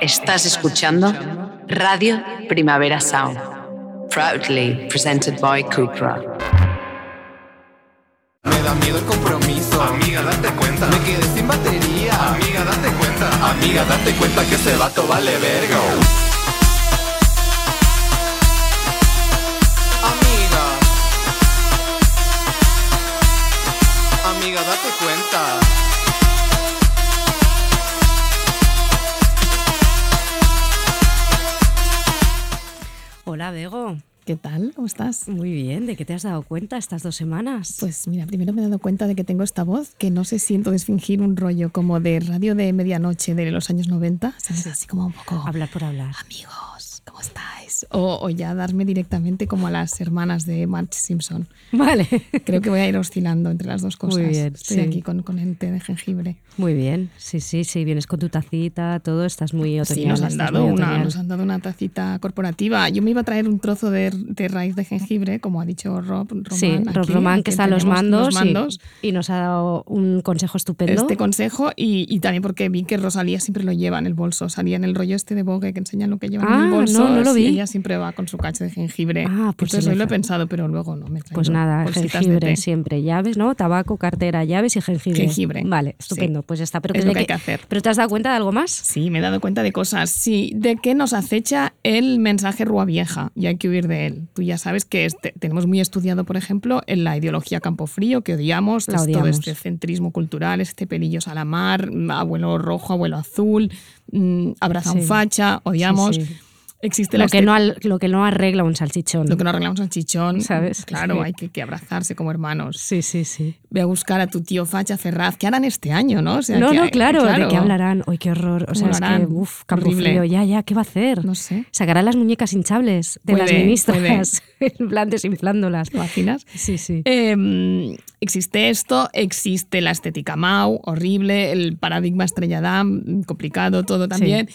Estás escuchando Radio Primavera Sound, proudly presented by Cupra. Me da miedo el compromiso. Amiga, date cuenta. Me quedé sin batería. Amiga, date cuenta. Amiga, date cuenta que ese vato vale verga. Amiga. Amiga, date cuenta. Hola, Bego. ¿Qué tal? ¿Cómo estás? Muy bien, ¿de qué te has dado cuenta estas dos semanas? Pues mira, primero me he dado cuenta de que tengo esta voz que no sé si entonces fingir un rollo como de radio de medianoche de los años 90, ¿sabes? Así como un poco... Hablar por hablar. Amigos, ¿cómo estáis? O, o ya darme directamente como a las hermanas de Marge Simpson. Vale. Creo que voy a ir oscilando entre las dos cosas. Muy bien, Estoy sí. aquí con, con el té de jengibre. Muy bien, sí, sí, sí, vienes con tu tacita, todo, estás muy otoñal. Sí, nos han, dado una, nos han dado una tacita corporativa. Yo me iba a traer un trozo de, de raíz de jengibre, como ha dicho Rob Román. Sí, Rob aquí, Román, que está a los mandos, los mandos. Y, y nos ha dado un consejo estupendo. este consejo y, y también porque vi que Rosalía siempre lo lleva en el bolso. Salía en el rollo este de Vogue que enseñan lo que llevan en Ah, el bolso. no, no lo vi. ella siempre va con su cacho de jengibre. Ah, pues Entonces sí, hoy lo he pensado, pero luego no me Pues nada, de jengibre té. siempre, llaves, ¿no? Tabaco, cartera, llaves y jengibre. Jengibre, Vale, sí. Pues ya está. Pero Es lo que hay qué- que hacer. ¿Pero te has dado cuenta de algo más? Sí, me he dado cuenta de cosas. Sí, de que nos acecha el mensaje Rúa Vieja y hay que huir de él. Tú ya sabes que este- tenemos muy estudiado, por ejemplo, en la ideología Campo Frío, que odiamos, todo este centrismo cultural, este pelillos a la mar, abuelo rojo, abuelo azul, mm, abraza un facha, odiamos. Sí, sí. Existe la Lo que, este- no, lo que no arregla un salchichón. lo que no arreglamos al chichón, ¿Sabes? Claro, Sí. hay que, que abrazarse como hermanos. Sí, sí, sí. Ve a buscar a tu tío Facha Ferraz. ¿Qué harán este año, no? O sea, no, que- no, claro, ¿de qué hablarán? ¡Ay, qué horror! O ¿Cómo sea, es que, uff, frío, ya, ya, ¿qué va a hacer? No sé. Sacará las muñecas hinchables de las ministras, en plan desinflándolas. ¿Te imaginas? Sí, sí. Eh, existe esto, existe la estética Mau, horrible, el paradigma Estrella Damm, complicado todo también.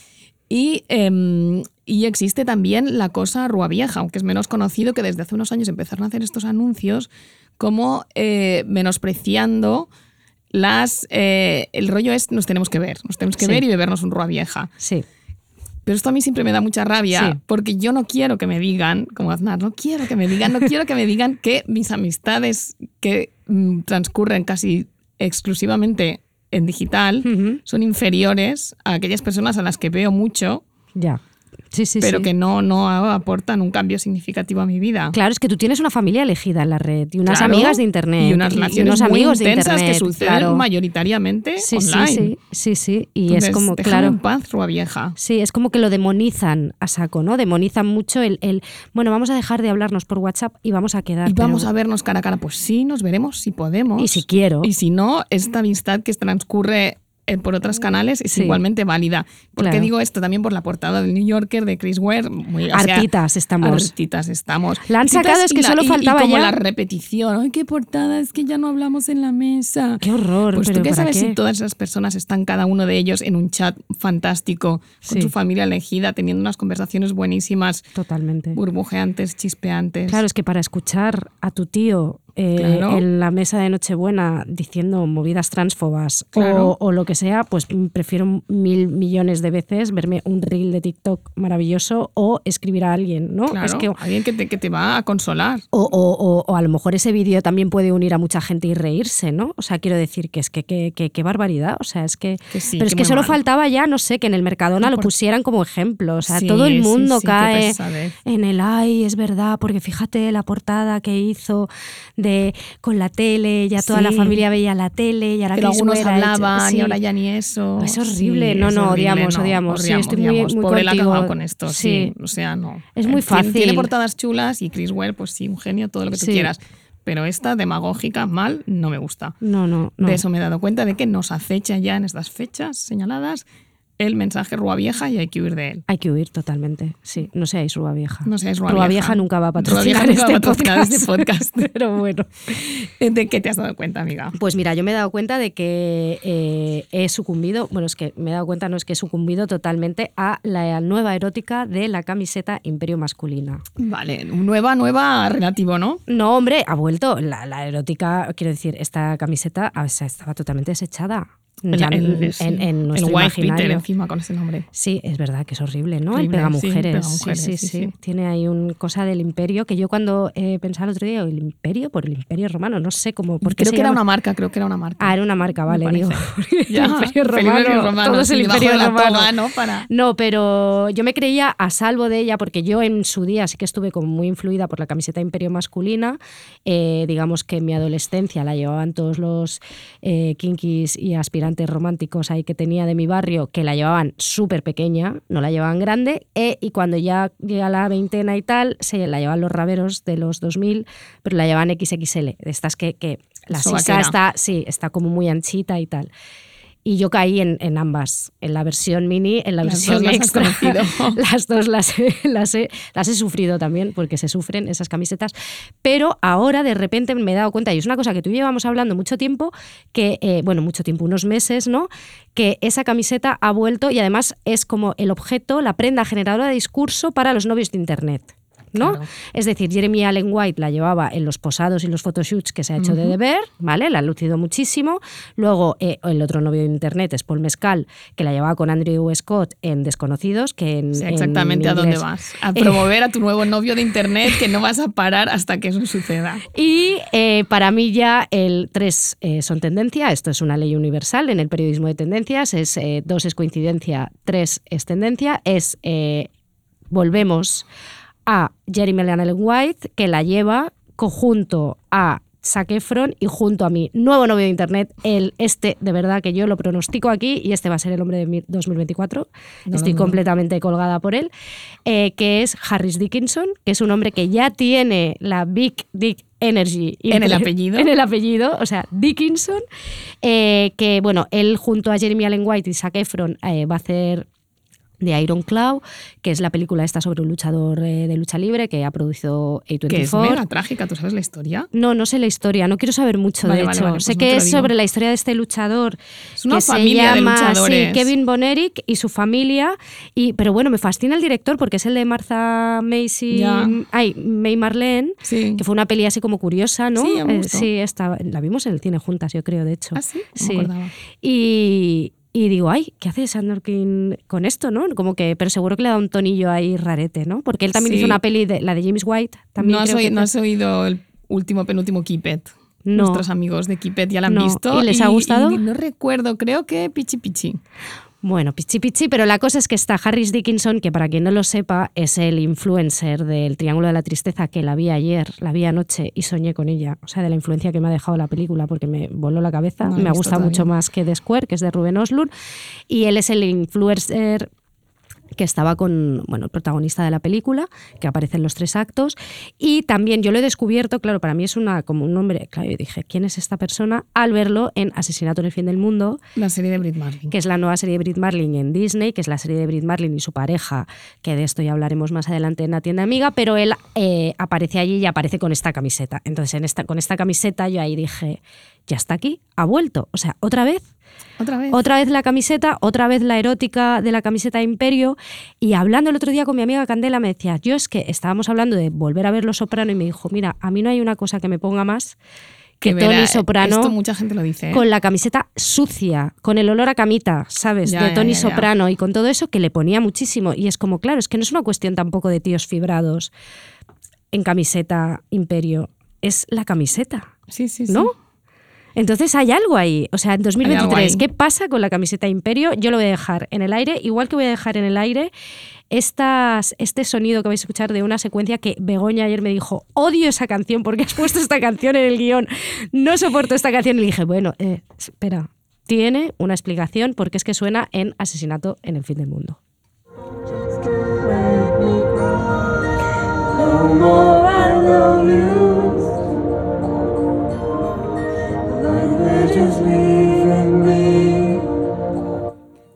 Y, eh, y existe también la cosa Rua Vieja, aunque es menos conocido, que desde hace unos años empezaron a hacer estos anuncios como eh, menospreciando las... eh, el rollo es, nos tenemos que ver, nos tenemos que Sí. ver y bebernos un Rua Vieja. Sí. Pero esto a mí siempre me da mucha rabia Sí. porque yo no quiero que me digan, como Aznar, no quiero que me digan, no quiero que me digan que mis amistades que mm, transcurren casi exclusivamente en digital son inferiores a aquellas personas a las que veo mucho, Ya. Sí, sí, pero sí. que no, no aportan un cambio significativo a mi vida. Claro, es que tú tienes una familia elegida en la red y unas Claro, amigas de internet y unas relaciones unos muy amigos de internet. que suceden claro. mayoritariamente Sí, online. sí, sí, sí. Y Entonces, es como, claro. en paz, Rua Vieja. Sí, es como que lo demonizan a saco, ¿no? Demonizan mucho el, el, bueno, vamos a dejar de hablarnos por WhatsApp y vamos a quedar. Y vamos pero- a vernos cara a cara. Pues sí, nos veremos si podemos. Y si quiero. Y si no, esta amistad que transcurre por otros canales es Sí. igualmente válida. ¿Por qué digo esto? También por la portada del New Yorker de Chris Ware. Muy, o sea, Hartitas estamos. Hartitas estamos. La han sacado, es y que solo y- faltaba y como ya. la repetición. Ay, qué portada, es que ya no hablamos en la mesa. Qué horror, Pues pero tú qué ¿para sabes qué? si todas esas personas están cada uno de ellos en un chat fantástico, con Sí. su familia elegida, teniendo unas conversaciones buenísimas, Totalmente. burbujeantes, chispeantes. Claro, es que para escuchar a tu tío eh, Claro. en la mesa de Nochebuena diciendo movidas transfobas Claro. o, o lo que sea, pues prefiero mil millones de veces verme un reel de TikTok maravilloso o escribir a alguien, ¿no? Claro, Es que, alguien que te, que te va a consolar. o, o- o- o a lo mejor ese vídeo también puede unir a mucha gente y reírse, ¿no? O sea, quiero decir que es que qué barbaridad. O sea, es que. Que sí, pero es que solo mal. faltaba ya, no sé, que en el Mercadona lo por- pusieran como ejemplo. O sea, Sí, todo el mundo sí, cae en el ay, es verdad, porque fíjate la portada que hizo de con la tele, ya toda la Sí. familia veía la tele y ahora Pero Chris algunos hecho- hablaban y ahora ya ni eso. Es horrible. Sí, No, no, horrible, odiamos, no, odiamos. Sí, estoy muy- odiamos. muy Pobre la ha contigo. cagado con esto, sí. O sea, no. Es muy Eh, tiene- fácil. portadas chulas y Chris Ware, pues sí, un genio, todo lo que tú quieras. Pero esta demagógica, mal, no me gusta. No, no, no. De eso me he dado cuenta de que nos acecha ya en estas fechas señaladas el mensaje Rúa Vieja y hay que huir de él. Hay que huir totalmente. Sí, no seáis Rúa Vieja. No seáis Rúa Rúa Vieja. Vieja nunca va a patrocinar Vieja nunca este va a patrocinar podcast. este podcast. Pero bueno. ¿De qué te has dado cuenta, amiga? Pues mira, yo me he dado cuenta de que eh, he sucumbido, bueno, es que me he dado cuenta, no es que he sucumbido totalmente a la nueva erótica de la camiseta Imperio Masculina. Vale, nueva, nueva, relativo, ¿no? No, hombre, ha vuelto. La, la erótica, quiero decir, esta camiseta o sea, estaba totalmente desechada. Ya El- el- en, sí. en- en nuestro el beater imaginario. encima con ese nombre. Sí, es verdad que es horrible, ¿no? Horrible, el pegamujeres. pegamujeres, sí, sí, sí, sí, sí. Tiene ahí una cosa del imperio que yo cuando eh, pensaba el otro día, el imperio por el imperio romano, no sé cómo. ¿por qué Creo se que era una marca, creo que era una marca. Ah, era una marca, vale, digo. Ya, el imperio romano, romano, todo es el imperio romano. toga, ¿no? Para- No, pero yo me creía a salvo de ella porque yo en su día sí que estuve como muy influida por la camiseta imperio masculina. Eh, digamos que en mi adolescencia la llevaban todos los eh, kinkis y aspirantes románticos ahí que tenía de mi barrio, que la llevaban súper pequeña, no la llevaban grande. eh, y cuando ya llega la veintena y tal, se la llevan los raveros de los 2000, pero la llevan XXL, de estas que, que la sisa está, sí, está como muy anchita y tal. Y yo caí en, en ambas, en la versión mini, en la Las versión las extra. las dos las he, las, he, las he sufrido también, porque se sufren esas camisetas. Pero ahora de repente me he dado cuenta, y es una cosa que tú llevamos hablando mucho tiempo, que, eh, bueno, mucho tiempo, unos meses, ¿no? Que esa camiseta ha vuelto y además es como el objeto, la prenda generadora de discurso para los novios de Internet. ¿No? Claro. Es decir, Jeremy Allen White la llevaba en los posados y los photoshoots que se ha hecho de deber, ¿vale? La ha lucido muchísimo. Luego, eh, el otro novio de internet es Paul Mescal, que la llevaba con Andrew Scott en Desconocidos, que en, en exactamente a dónde vas. A promover a tu nuevo novio de internet que no vas a parar hasta que eso suceda. Y eh, para mí ya el 3 son tendencia, esto es una ley universal en el periodismo de tendencias, es 2 es coincidencia, 3 es tendencia, es eh, volvemos a Jeremy Allen White, que la lleva conjunto a Zac Efron y junto a mi nuevo novio de internet, el este de verdad que yo lo pronostico aquí y este va a ser el hombre de mi- 2024. No lo Estoy completamente colgada por él, eh, que es Harris Dickinson, que es un hombre que ya tiene la Big Dick Energy En el apellido. En el apellido, o sea, Dickinson, eh, que bueno, él junto a Jeremy Allen White y Zac Efron eh, va a hacer de Iron Claw, que es la película esta sobre un luchador eh, de lucha libre que ha producido A24. Que es mega trágica, ¿tú sabes la historia? No, no sé la historia, no quiero saber mucho, Vale, de vale, hecho. vale, pues sé no que es sobre la historia de este luchador. Es una que se familia de llama, sí. Kevin Bonerick y su familia. Y, pero bueno, me fascina el director porque es el de Martha Macy. Ya. Ay, May Marlene. Sí. Que fue una peli así como curiosa, ¿no? Sí, Eh, sí, esta- la vimos en el cine juntas, yo creo, de hecho. ¿Ah, sí? No Sí. me acordaba. Y, y digo, ay, ¿qué hace Sandorkin con esto, no? Como que, pero seguro que le da un tonillo ahí rarete, ¿no? Porque él también Sí. hizo una peli, de, la de James White. También ¿No has, creo que- no has oído el último penúltimo Kipet? No. Nuestros amigos de Kipet ya la han No. visto. ¿Y les ha gustado? y no recuerdo, creo que Pichi Pichi. Bueno, pichi pichi, pero la cosa es que está Harris Dickinson, que para quien no lo sepa, es el influencer del Triángulo de la Tristeza que la vi ayer, la vi anoche y soñé con ella. O sea, de la influencia que me ha dejado la película, porque me voló la cabeza. No me ha gustado mucho más que The Square, que es de Ruben Oslund. Y él es el influencer que estaba con bueno, el protagonista de la película, que aparece en los tres actos. Y también yo lo he descubierto, claro, para mí es una, como un nombre, claro, yo dije, ¿quién es esta persona? Al verlo en Asesinato en el fin del mundo, La serie de Brit Marlin. que es la nueva serie de Brit Marlin en Disney, que es la serie de Brit Marlin y su pareja, que de esto ya hablaremos más adelante en la tienda amiga, pero él eh, aparece allí y aparece con esta camiseta. Entonces, en esta, con esta camiseta yo ahí dije, ya está aquí, ha vuelto. O sea, otra vez, Otra vez. otra vez la camiseta, otra vez la erótica de la camiseta Imperio. Y hablando el otro día con mi amiga Candela, me decía, yo es que estábamos hablando de volver a ver Los Soprano y me dijo, mira, a mí no hay una cosa que me ponga más que Tony Soprano Esto mucha gente lo dice. ¿eh? con la camiseta sucia, con el olor a camita, ¿sabes? Ya, de Tony ya, ya. Soprano y con todo eso que le ponía muchísimo. Y es como, claro, es que no es una cuestión tampoco de tíos fibrados en camiseta imperio, es la camiseta, Sí, sí, sí. ¿no? Entonces hay algo ahí. O sea, en algo 2023, ahí. ¿qué pasa con la camiseta Imperio? Yo lo voy a dejar en el aire, igual que voy a dejar en el aire estas, este sonido que vais a escuchar de una secuencia que Begoña ayer me dijo, odio esa canción porque has puesto esta canción en el guion, no soporto esta canción. Y le dije, bueno, eh, espera, tiene una explicación porque es que suena en Asesinato en el fin del mundo.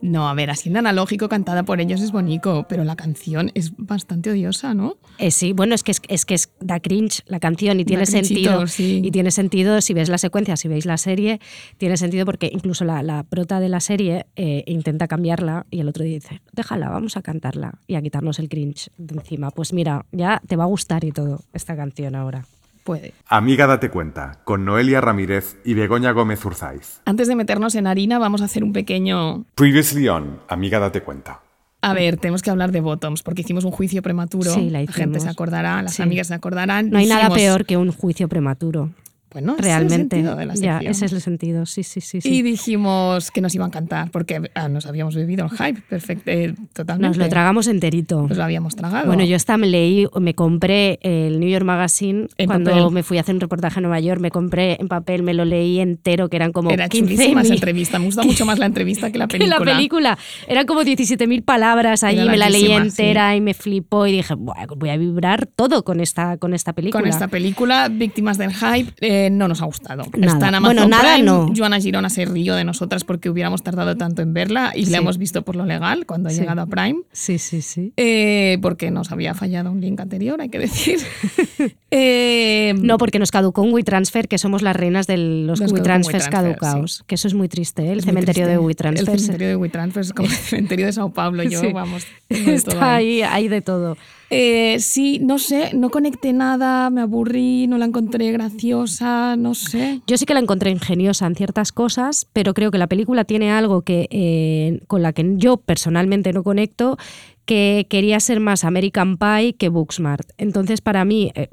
No, a ver, así en analógico cantada por ellos es bonito, pero la canción es bastante odiosa, ¿no? Eh, sí, bueno, es que es, es que es, da cringe la canción y Da tiene sentido. sí. Y tiene sentido si ves la secuencia, si veis la serie, tiene sentido porque incluso la, la prota de la serie eh, intenta cambiarla y el otro dice, déjala, vamos a cantarla y a quitarnos el cringe de encima. Pues mira, ya te va a gustar y todo esta canción ahora. Puede. Amiga Date Cuenta, con Noelia Ramírez y Begoña Gómez Urzaiz. Antes de meternos en harina, vamos a hacer un pequeño. Previously on, Amiga Date Cuenta. A ver, tenemos que hablar de Bottoms, porque hicimos un juicio prematuro. Sí, la gente hicimos. se acordará, las Sí. amigas se acordarán. No hay nada peor que un juicio prematuro. Bueno, ese es el Realmente. sentido de la ya, sección. ese es el sentido. Sí, sí, sí. sí. Y dijimos que nos iba a encantar, porque ah, nos habíamos bebido el hype perfecto, eh, totalmente. Nos lo tragamos enterito. Nos lo habíamos tragado. Bueno, yo hasta me leí, me compré el New York Magazine En cuando papel. me fui a hacer un reportaje a Nueva York, me compré en papel, me lo leí entero, que eran como Era 15 chulísima esa entrevista. Me gusta mucho más la entrevista que la que película. la película. Eran como 17.000 palabras allí, me la leí entera y me flipó y dije, "Buah, voy a vibrar todo con esta, con esta película. Con esta película, Víctimas del Hype, eh, no nos ha gustado. Nada. Está en Amazon Bueno, nada Prime. no. Joana Girona se rió de nosotras porque hubiéramos tardado tanto en verla y Sí. la hemos visto por lo legal cuando ha Sí. llegado a Prime. Sí, sí, sí. eh, porque nos había fallado un link anterior, hay que decir. Eh, No, porque nos caducó un WeTransfer, que somos las reinas de los WeTransfers WeTransfer, caducados. Que eso es muy triste, ¿eh? el es cementerio de triste. WeTransfer. El cementerio de WeTransfer es como el cementerio de Sao Paulo. Yo, Sí. vamos, todo Está ahí. ahí, ahí de todo. Eh, sí, no sé, no conecté nada, me aburrí, no la encontré graciosa, no sé. Yo sí que la encontré ingeniosa en ciertas cosas, pero creo que la película tiene algo que, eh, con la que yo personalmente no conecto, que quería ser más American Pie que Booksmart. Entonces, para mí, eh,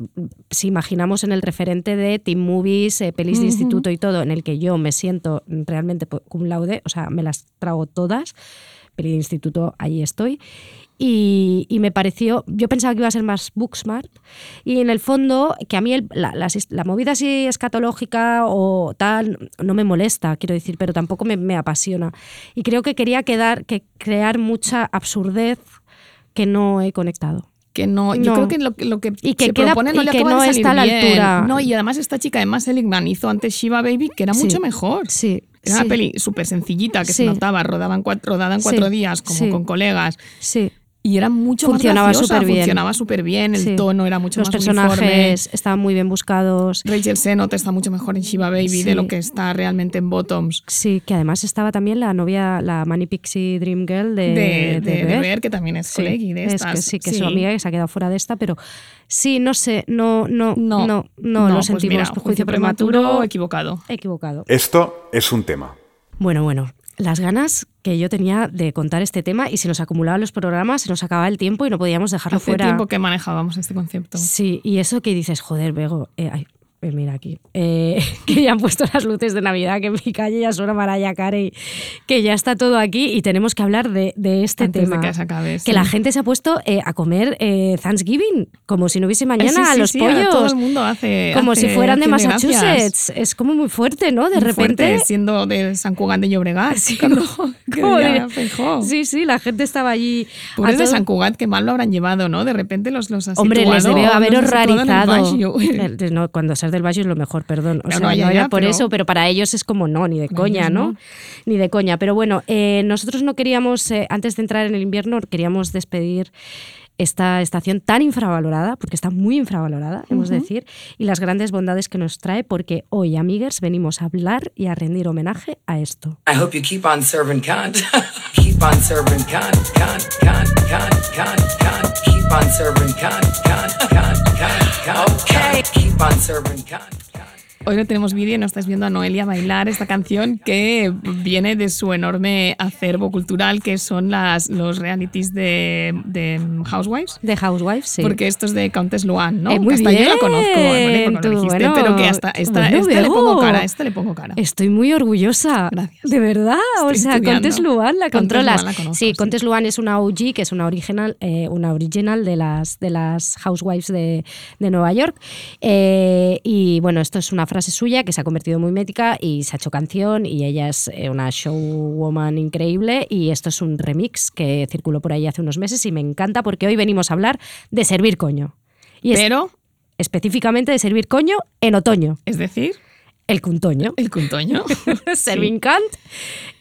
si imaginamos en el referente de Teen Movies, eh, pelis de instituto y todo, en el que yo me siento realmente cum laude, o sea, me las trago todas, peli de instituto, ahí estoy. Y, y me pareció, yo pensaba que iba a ser más Booksmart y en el fondo que a mí el- la, las- la movida así escatológica o tal no me molesta, quiero decir, pero tampoco me, me apasiona. Y creo que quería quedar, que crear mucha absurdez que no he conectado. Que no, yo No. creo que lo, que- lo que Y que se queda- propone no y le que acaba no de salir está a la bien. altura. No, y además esta chica Emma Seligman hizo antes Shiva Baby, que era Sí. mucho mejor. Sí. Era sí, una peli súper sencillita que se Sí. notaba, rodada en cuatro, rodada en cuatro días, como con colegas. Sí. Y era mucho Funcionaba más graciosa, superbién. funcionaba súper bien, el sí. tono era mucho Los más uniforme. personajes estaban muy bien buscados. Rachel Sennott está mucho mejor en Shiva Baby Sí. de lo que está realmente en Bottoms. Sí, que además estaba también la novia, la Mani Pixie Dream Girl de, De, de, de Beth. Ver, que también es Sí, colegui de es estas. que sí, que es su amiga que se ha quedado fuera de esta, pero sí, no sé, no, no, no, No, no, lo pues sentimos. mira, juicio prematuro, equivocado. equivocado. Esto es un tema. Bueno, bueno, las ganas que yo tenía de contar este tema y se nos acumulaban los programas, se nos acababa el tiempo y no podíamos dejarlo Hace fuera. tiempo que manejábamos este concepto. Sí, y eso que dices, joder, Bego, eh, ay, eh, mira aquí, eh, que ya han puesto las luces de Navidad, que en mi calle ya suena Mariah Carey, que ya está todo aquí y tenemos que hablar de, de este Antes de tema. que se acabe, Que sí. la gente se ha puesto eh, a comer eh, Thanksgiving, como si no hubiese mañana sí, sí, a los pollos. todo el mundo hace. como hace si fueran de Massachusetts. gracias. Es como muy fuerte, ¿no? De Muy repente. fuerte, siendo de San Cugat de Llobregat. Sí. Sí, sí, la gente estaba allí. Pobres de San Cugat, que mal lo habrán llevado, ¿no? De repente los, los ha Hombre, les debe haber horrorizado. No, cuando seas del Valle es lo mejor, perdón. O Ya, sea, no, ya, no era ya, por pero- eso, pero para ellos es como no, ni de coña, ¿no? no. Ni de coña. Pero bueno, eh, nosotros no queríamos, eh, antes de entrar en el invierno, queríamos despedir esta estación tan infravalorada, porque está muy infravalorada, hemos de decir, y las grandes bondades que nos trae, porque hoy, amigues, venimos a hablar y a rendir homenaje a esto. I hope you keep on serving cunt. keep on serving cunt, cunt, cunt, cunt, cunt, cunt. Keep on serving cunt, cunt, cunt. Okay. Keep on serving cunt. Hoy no tenemos vídeo y no estás viendo a Noelia bailar esta canción que viene de su enorme acervo cultural, que son las, los realities de, de Housewives. De Housewives, sí. Porque esto es de Countess Luan, ¿no? Eh, muy hasta yo la bien, conozco, ¿vale? Porque tú, lo dijiste, bueno, pero que hasta esta, bueno, esta le pongo cara, esta le pongo cara. Estoy muy orgullosa. Gracias. De verdad. o sea. Contes Luan la controlas. Luan la conozco, sí, sí. Contes Luan es una OG, que es una original, eh, una original de las, de las Housewives de, de Nueva York. Eh, y bueno, esto es una frase suya que se ha convertido muy mética y se ha hecho canción y ella es eh, una showwoman increíble y esto es un remix que circuló por ahí hace unos meses y me encanta porque hoy venimos a hablar de servir coño. Y es- Pero, específicamente de servir coño en otoño. es decir, el cuntoño. El cuntoño. Serving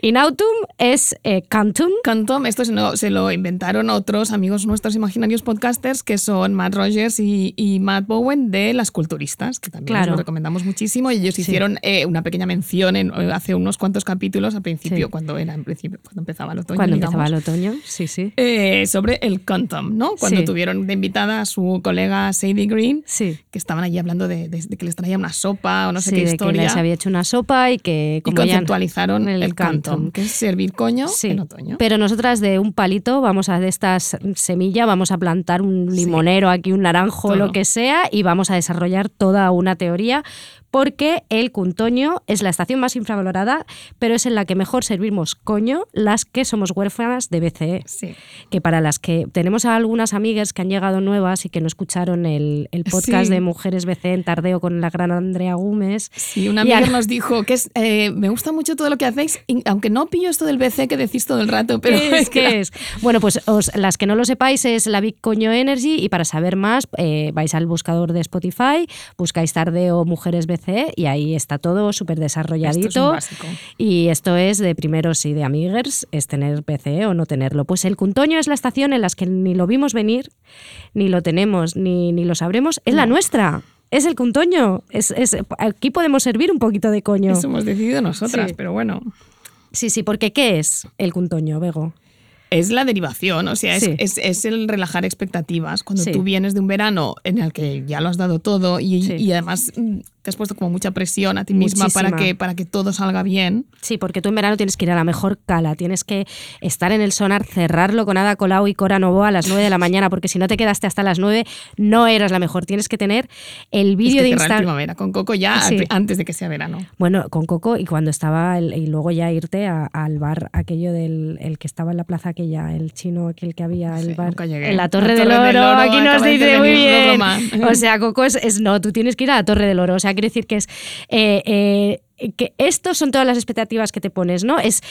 cant. In autumn es eh, cantum. Cantom, esto se lo, se lo inventaron otros amigos nuestros imaginarios podcasters que son Matt Rogers y, y Matt Bowen de Las Culturistas, que también Claro. os lo recomendamos muchísimo. Y ellos Sí. hicieron eh, una pequeña mención en, hace unos cuantos capítulos, al principio, Sí. cuando era en principio, cuando empezaba el otoño. Cuando digamos, empezaba el otoño, sí, sí. eh, sobre el Cantom, ¿no? Cuando Sí. tuvieron de invitada a su colega Sadie Green, que estaban allí hablando de, de- de que les traía una sopa o no sé qué de que historia. les había hecho una sopa y que y como ya- conceptualizaron el, el Cantom, Que es servir coño Sí, en otoño. pero nosotras de un palito vamos a de estas semillas, vamos a plantar un limonero aquí, un naranjo, Todo. lo que sea, y vamos a desarrollar toda una teoría porque el cuntoño es la estación más infravalorada, pero es en la que mejor servimos coño las que somos huérfanas de BCE. Sí. Que para las que tenemos a algunas amigas que han llegado nuevas y que no escucharon el, el podcast Sí. de Mujeres BCE en Tardeo con la gran Andrea Gómez. Sí, una amiga nos dijo que es, eh, me gusta mucho todo lo que hacéis, aunque no pillo esto del BC que decís todo el rato, pero ¿Qué es? ¿Qué es? Bueno, pues os- las que no lo sepáis es la Big Coño Energy y para saber más eh, vais al buscador de Spotify, buscáis Tardeo Mujeres BCE y ahí está todo súper desarrolladito. Esto es un básico. Y esto es de primeros y de amiguers, es tener BCE o no tenerlo. Pues el Cuntoño es la estación en las que ni lo vimos venir, ni lo tenemos, ni, ni lo sabremos. Es la nuestra. Es el Cuntoño. Es, es- aquí podemos servir un poquito de coño. Eso hemos decidido nosotras, Sí. pero bueno. Sí, sí, porque ¿qué es el Cuntoño, Bego? Es la derivación, o sea, es, Sí. es- es el relajar expectativas. Cuando Sí. tú vienes de un verano en el que ya lo has dado todo y, y además mm, te has puesto como mucha presión a ti misma para que, para que todo salga bien. Sí, porque tú en verano tienes que ir a la mejor cala, tienes que estar en el sonar, cerrarlo con Ada Colau y Cora Novoa a las 9 de la mañana, porque si no te quedaste hasta las 9, no eras la mejor. Tienes que tener el Es vídeo que de Instagram. con Coco ya Sí. antes de que sea verano. Bueno, con Coco y cuando estaba, el- y luego ya irte a- al bar aquello del el que estaba en la plaza aquella, el chino aquel que había, el Sí, bar. En la Torre, La del, Oro, del Oro, aquí nos dice muy bien. O sea, Coco es, es- no, tú tienes que ir a la Torre del Oro. O sea, quiere decir que es eh, eh, que estos son todas las expectativas que te pones, ¿no? Es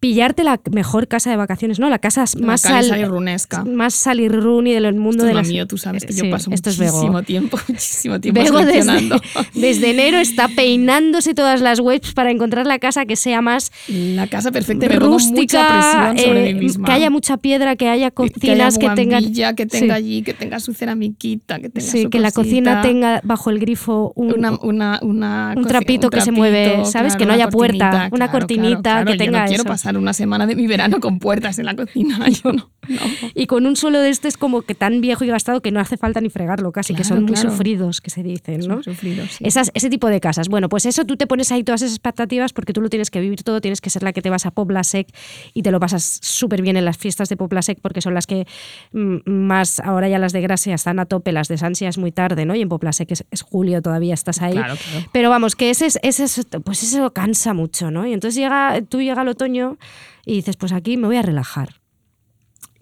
pillarte la mejor casa de vacaciones, ¿no? La casa La más sal- salirrunesca. más salirruni del mundo Esto de es lo las mío, tú sabes que yo Sí, paso muchísimo tiempo, muchísimo tiempo Bego desde, enero está peinándose todas las webs para encontrar la casa que sea más La casa perfecta me mucha rústica, sobre eh, mí misma. que haya mucha piedra, que haya cocinas que, haya tengan buhambilla, que tenga Sí. allí, que tenga su ceramiquita, que tenga Sí, su que la cocina tenga bajo el grifo un, una, una, una un coci- trapito que se mueve, ¿sabes? Que no haya puerta, una cortinita claro, que claro. Yo tenga no quiero eso. Pasar una semana de mi verano con puertas en la cocina. Yo no, no. y con un suelo de este es como que tan viejo y gastado que no hace falta ni fregarlo casi, que Claro, son muy sufridos, que se dicen, ¿no? Sufridos, sí. Esas, ese tipo de casas. Bueno, pues eso tú te pones ahí todas esas expectativas porque tú lo tienes que vivir todo, tienes que ser la que te vas a Poblasec y te lo pasas súper bien en las fiestas de Poblasec porque son las que mm, más, ahora ya las de Gracia están a tope, las de Sansia es muy tarde, ¿no? Y en Poblasec es, es julio, todavía estás ahí. Claro. Pero vamos, que ese, es- ese es- pues eso cansa mucho, ¿no? Y entonces llega, tú llega el otoño y dices, pues aquí me voy a relajar.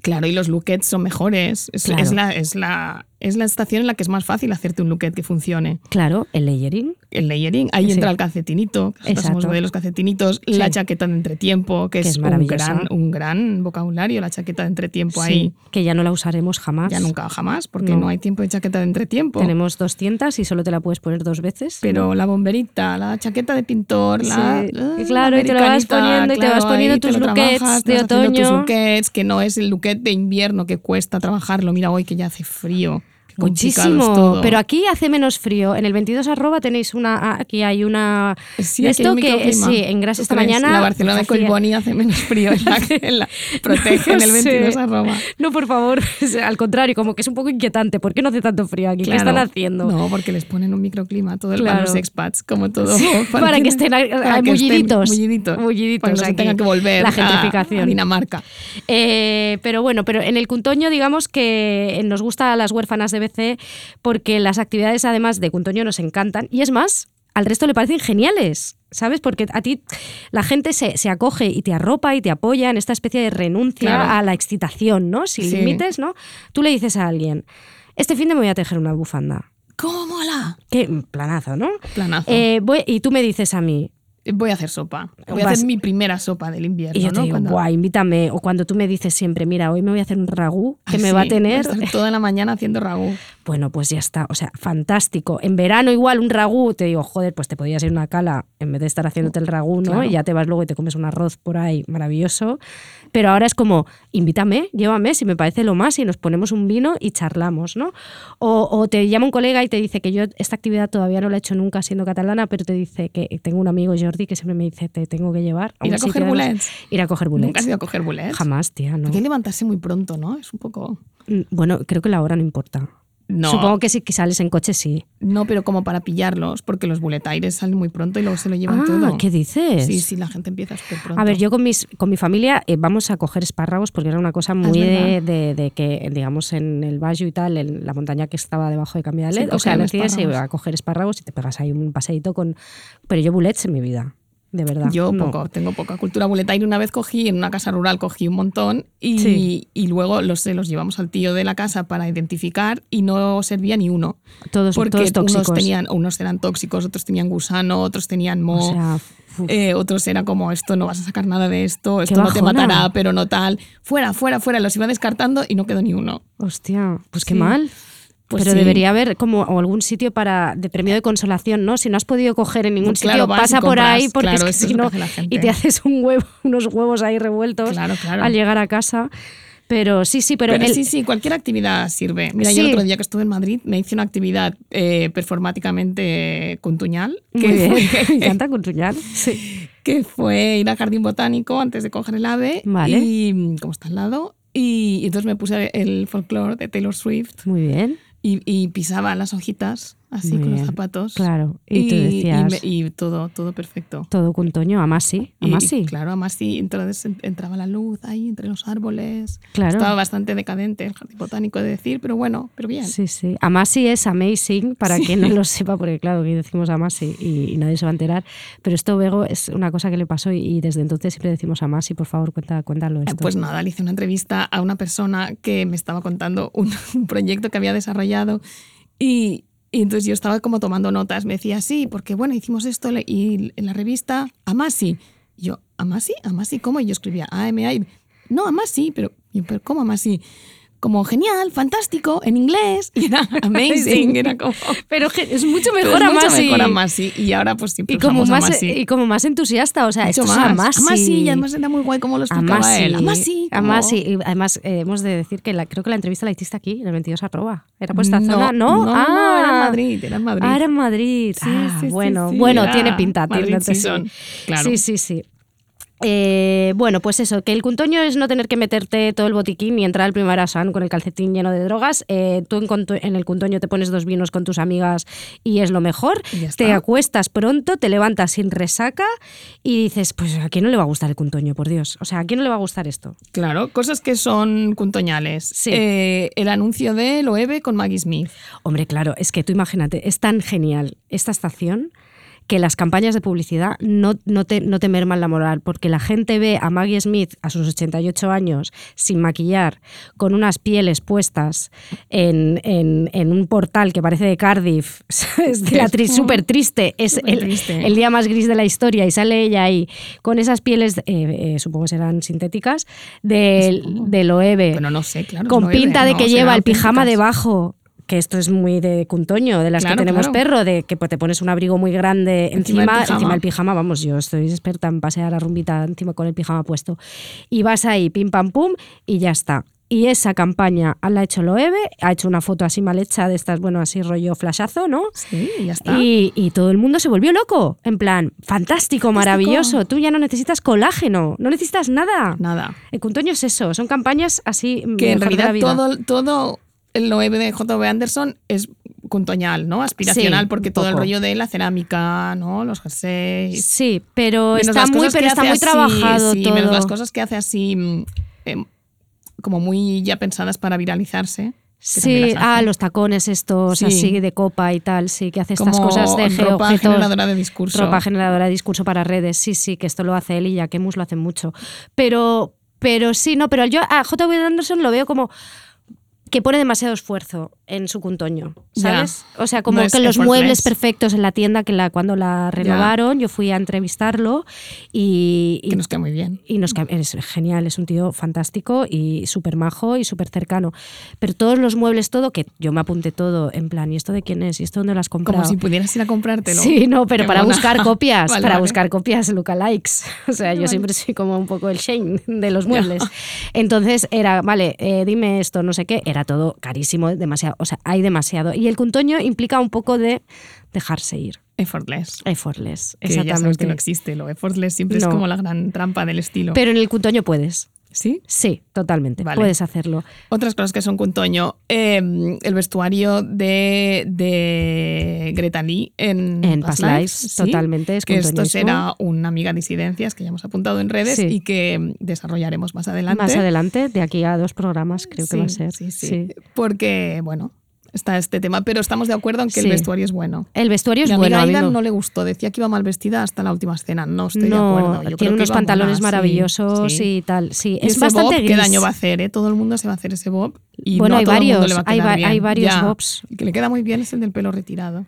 Claro, y los lookets son mejores. Es, Claro. es la, es, la, es la estación en la que es más fácil hacerte un looket que funcione. Claro, el layering. El layering, ahí Sí. entra el calcetinito, los calcetinitos, la Sí. chaqueta de entretiempo, que, Que es, es un, gran, un gran vocabulario, la chaqueta de entretiempo Sí, ahí. que ya no la usaremos jamás. Ya nunca jamás, porque No. no, hay tiempo de chaqueta de entretiempo. Tenemos 200 y solo te la puedes poner dos veces. Pero la bomberita, la chaqueta de pintor, la. Ah, claro, la y te lo vas poniendo y te vas claro, poniendo ahí tus lo lookets trabajas, te de haciendo Tus otoño. lookets, que no es el look de invierno que cuesta trabajarlo. Mira hoy que ya hace frío. Muchísimo, todo. pero aquí hace menos frío. En el 22 arroba tenéis una, ah, aquí hay una, Sí, aquí hay esto que sí, en Gras ¿Tú esta mañana. La Barcelona de Collboni hace menos frío en la, en la- protege en el No sé. 22 arroba. No, por favor, al contrario, como que es un poco inquietante. ¿Por qué no hace tanto frío aquí? ¿Qué están haciendo? No, porque les ponen un microclima todo el Claro. los expats, como todo. para que estén para que mulliditos. estén mulliditos. Mulliditos Para que no se tengan que volver La a- gentrificación. a Dinamarca. Eh, pero bueno, pero en el Cuntoño digamos que nos gusta a las huérfanas de BC porque las actividades además de Cuntoño nos encantan y es más, al resto le parecen geniales. ¿Sabes? Porque a ti la gente se, se acoge y te arropa y te apoya en esta especie de renuncia Claro. a la excitación, ¿no? Sin Sí. límites, ¿no? Tú le dices a alguien, este fin de me voy a tejer una bufanda. ¿Cómo mola? Qué planazo, ¿no? Planazo. Eh, voy- y tú me dices a mí, Voy a hacer sopa. Voy a hacer mi primera sopa del invierno. Y yo te ¿no? digo, Cuando- "Buah, invítame. O cuando tú me dices siempre, mira, hoy me voy a hacer un ragú que Ah, me sí, va a voy tener. estar toda la mañana haciendo ragú. Bueno, pues ya está. O sea, fantástico. En verano igual un ragú, te digo, joder, pues te podías ir a una cala en vez de estar haciéndote el ragú, ¿no? Claro. Y ya te vas luego y te comes un arroz por ahí maravilloso. Pero ahora es como, invítame, llévame, si me parece lo más, y nos ponemos un vino y charlamos, ¿no? O, o te llama un colega y te dice que yo esta actividad todavía no la he hecho nunca siendo catalana, pero te dice que tengo un amigo Jordi que siempre me dice, te tengo que llevar a Ir a coger boulets. Ir a coger Nunca has ido a coger bullets. Jamás, tía, no. Hay que levantarse muy pronto, ¿no? Es un poco... Mm, Bueno, creo que la hora no importa. No, Supongo que si que sales en coche sí. no, pero como para pillarlos, porque los buletaires salen muy pronto y luego se lo llevan Ah, todo. ¿qué dices? Sí, sí, la gente empieza súper pronto. A ver, yo con, mis, con mi familia eh, vamos a coger espárragos porque era una cosa muy de, de- de que, digamos, en el Bayo y tal, en la montaña que estaba debajo de Cambialet, Se o sea, espárragos. a coger espárragos y te pegas ahí un paseíto con... Pero yo bullets en mi vida, de verdad. Yo no. poco, tengo poca cultura buletaire. Una vez cogí, en una casa rural cogí un montón y, Sí. y luego los, se los llevamos al tío de la casa para identificar y no servía ni uno. Todos, Porque todos tóxicos. unos, tenían, unos eran tóxicos, otros tenían gusano, otros tenían moho. O sea, uf. eh, otros era como esto no vas a sacar nada de esto, esto no te matará, pero no tal. Fuera, fuera, fuera, los iba descartando y no quedó ni uno. Hostia, pues qué Sí. mal. Pues Pero sí. debería haber como o algún sitio para de premio de consolación, ¿no? Si no has podido coger en ningún Claro, sitio, pasa por ahí porque claro, es que si no y te haces un huevo, unos huevos ahí revueltos Claro, al llegar a casa. Pero sí, sí, pero, Pero, el- sí, sí, cualquier actividad sirve. Mira, yo el otro día que estuve en Madrid me hice una actividad eh, performáticamente contuñal, Muy que fue, Me encanta contuñar. Sí. que fue ir al jardín botánico antes de coger el ave. Vale. Y como está al lado. Y, y entonces me puse el folclore de Taylor Swift Muy bien. Y, y pisaba las hojitas así Muy con los bien. zapatos. Claro. Y, tú decías me- y todo, todo perfecto. todo contoño, además sí, Y- además y sí. Claro, además sí, entonces en- entraba la luz ahí entre los árboles. Claro. Estaba bastante decadente el jardín botánico de decir, pero bueno, pero bien. Sí, sí. Amasi es amazing, para quien no lo sepa, porque claro, que decimos Amasi y, y nadie se va a enterar. Pero esto, Bego, es una cosa que le pasó y, y desde entonces siempre decimos Amasi, por favor, cuenta, cuéntalo esto. Pues nada, le hice una entrevista a una persona que me estaba contando un, un proyecto que había desarrollado y, y entonces yo estaba como tomando notas. Me decía, sí, porque bueno, hicimos esto y en la revista Amasi. Y yo, ¿Amasi? ¿Amasi cómo? Y yo escribía AMI. No, Amasi, pero, y ¿pero cómo Amasi? Como genial, fantástico, en inglés. Y era amazing, era como... Pero es mucho mejor es mucho Amasi. mejor Amasi. Y ahora pues siempre Y como, usamos más, y como más entusiasta, o sea, Mucho esto es más. Amasi. Amasi, y además era muy guay como lo explicaba Amasi. él. Como-. Y además, eh, hemos de decir que la, creo que la entrevista la hiciste aquí, en el 22 arroba. ¿Era por esta no, zona? No, no, ah, no, era en Madrid, era en Madrid. Ah, era en Madrid. Sí, Ah, sí, sí, bueno, bueno, tiene pinta. tiene- entonces claro. Sí, sí, sí. Eh, bueno, pues eso, que el cuntoño es no tener que meterte todo el botiquín y entrar al primer san con el calcetín lleno de drogas. Eh, tú en, el cuntoño te pones dos vinos con tus amigas y es lo mejor. Te acuestas pronto, te levantas sin resaca y dices, pues a quién no le va a gustar el cuntoño, por Dios. O sea, ¿a quién no le va a gustar esto? Claro, cosas que son cuntoñales. Sí. Eh, el anuncio de Loewe con Maggie Smith. Hombre, claro, es que tú imagínate, es tan genial esta estación que las campañas de publicidad no, no, te, no te merman la moral, porque la gente ve a Maggie Smith a sus 88 años sin maquillar, con unas pieles puestas en, en- en un portal que parece de Cardiff, es de la tri- súper triste, es el, triste. el día más gris de la historia y sale ella ahí con esas pieles, eh, eh, supongo que serán sintéticas, de, de Loewe Bueno, no sé, claro. es con Loewe, pinta de no, que lleva el pijama debajo. Que esto es muy de cuntoño, de las Claro, que tenemos claro. perro, de que pues, te pones un abrigo muy grande Encima encima, del pijama. encima del pijama. Vamos, yo estoy experta en pasear a rumbita encima con el pijama puesto. Y vas ahí, pim pam pum, y ya está. Y esa campaña la ha hecho Loewe, ha hecho una foto así mal hecha de estas, bueno, así rollo flashazo, ¿no? Sí, ya está. Y, y todo el mundo se volvió loco. En plan, fantástico, maravilloso. Tú ya no necesitas colágeno, no necesitas nada. Nada. El cuntoño es eso, son campañas así. Que en realidad todo el Loewe de J.B. Anderson es cuntoñal, ¿no? Aspiracional, Sí, porque todo el rollo de la cerámica, ¿no? Los jerseys. Sí, pero Menos está muy, pero está muy así, trabajado sí, todo. menos las cosas que hace así mm, em, como muy ya pensadas para viralizarse. Sí, ah, los tacones estos Sí. así de copa y tal, sí, que hace estas Como cosas de ropa objetos, generadora de discurso. ropa generadora de discurso para redes, sí, sí, que esto lo hace él y Jaquemus lo hace mucho. Pero, pero sí, no, pero yo a J.W. Anderson lo veo como que pone demasiado esfuerzo en su cuntoño. ¿sabes? O sea, como No que los muebles perfectos en la tienda que la, cuando la renovaron, yo fui a entrevistarlo y, y- Que nos queda muy bien. y nos ca- es genial, es un tío fantástico y súper majo y súper cercano. Pero todos los muebles, todo, que yo me apunté todo en plan, ¿y esto de quién es? ¿Y esto dónde lo has comprado? Como si pudieras ir a comprártelo. Sí, no, pero Qué para mona. buscar copias, Vale, para vale. buscar copias lookalikes. O sea, yo siempre soy como un poco el Shane de los muebles. Entonces era, vale, eh, dime esto, no sé qué, era todo carísimo, demasiado, o sea, hay demasiado. Y el cuntoño implica un poco de dejarse ir. Effortless. Effortless, Que ya sabes exactamente. que no existe. Lo effortless siempre No. es como la gran trampa del estilo. Pero en el cuntoño puedes. ¿Sí? Sí, totalmente. Vale. Puedes hacerlo. Otras cosas que son cuntoño. eh, el vestuario de, de Greta Lee en, En Past Lives, totalmente, es Que esto será una amiga disidencias que ya hemos apuntado en redes Sí. y que desarrollaremos más adelante. Más adelante, de aquí a dos programas, creo que va a ser. Sí. Sí. Porque, bueno, está este tema. Pero estamos de acuerdo en que Sí. el vestuario es bueno. El vestuario es Mi bueno. a no le gustó, decía que iba mal vestida hasta la última escena. No estoy de acuerdo. Yo creo tiene que unos pantalones maravillosos sí. y tal. Sí, es ese bastante bob, gris. ¿qué daño va a hacer? eh? Todo el mundo se va a hacer ese bob. Y Bueno, no a hay el mundo varios, le va a hay quedar va- bien. hay varios Ya. bobs. El que le queda muy bien es el del pelo retirado.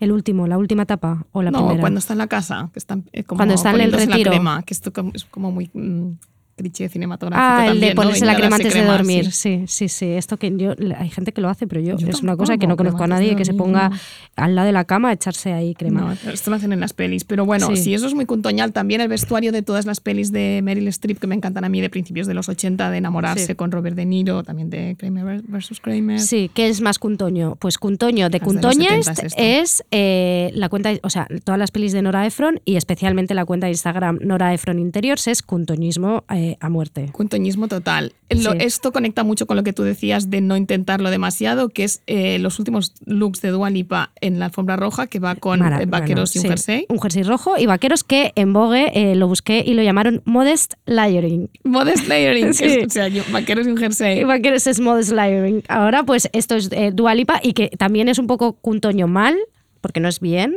El último, la última etapa o la no, primera. cuando está en la casa, que están eh, como Cuando está en el retiro. la crema, que esto es como muy mm, cliché cinematográfico Ah, el de ponerse la crema antes de dormir. sí. Sí, sí, sí. Esto que yo, hay gente que lo hace, pero yo, Yo es una cosa que no conozco a nadie que se ponga al lado de la cama a echarse ahí crema. No, esto lo hacen en las pelis. Pero bueno, Sí. si eso es muy cuntoñal, también el vestuario de todas las pelis de Meryl Streep, que me encantan a mí de principios de los 80, de enamorarse Sí. con Robert De Niro, también de Kramer versus Kramer. Sí, ¿qué es más Cuntoño? Pues Cuntoño de 70 es eh, la cuenta, o sea, todas las pelis de Nora Ephron y especialmente la cuenta de Instagram Nora Ephron Interiors es cuntoñismo eh, a muerte. Cuntoñismo total. Sí. Esto conecta mucho con lo que tú decías de no intentarlo demasiado, que es eh, los últimos looks de Dua Lipa en la alfombra roja, que va con Mara- eh, vaqueros y un bueno, sí, jersey. Un jersey rojo y vaqueros que en Vogue eh, lo busqué y lo llamaron modest layering. Modest layering, Sí. es- o sea, yo- vaqueros y un jersey. Y vaqueros es modest layering. Ahora pues esto es eh, Dua Lipa y que también es un poco Cuntoño mal, porque no es bien.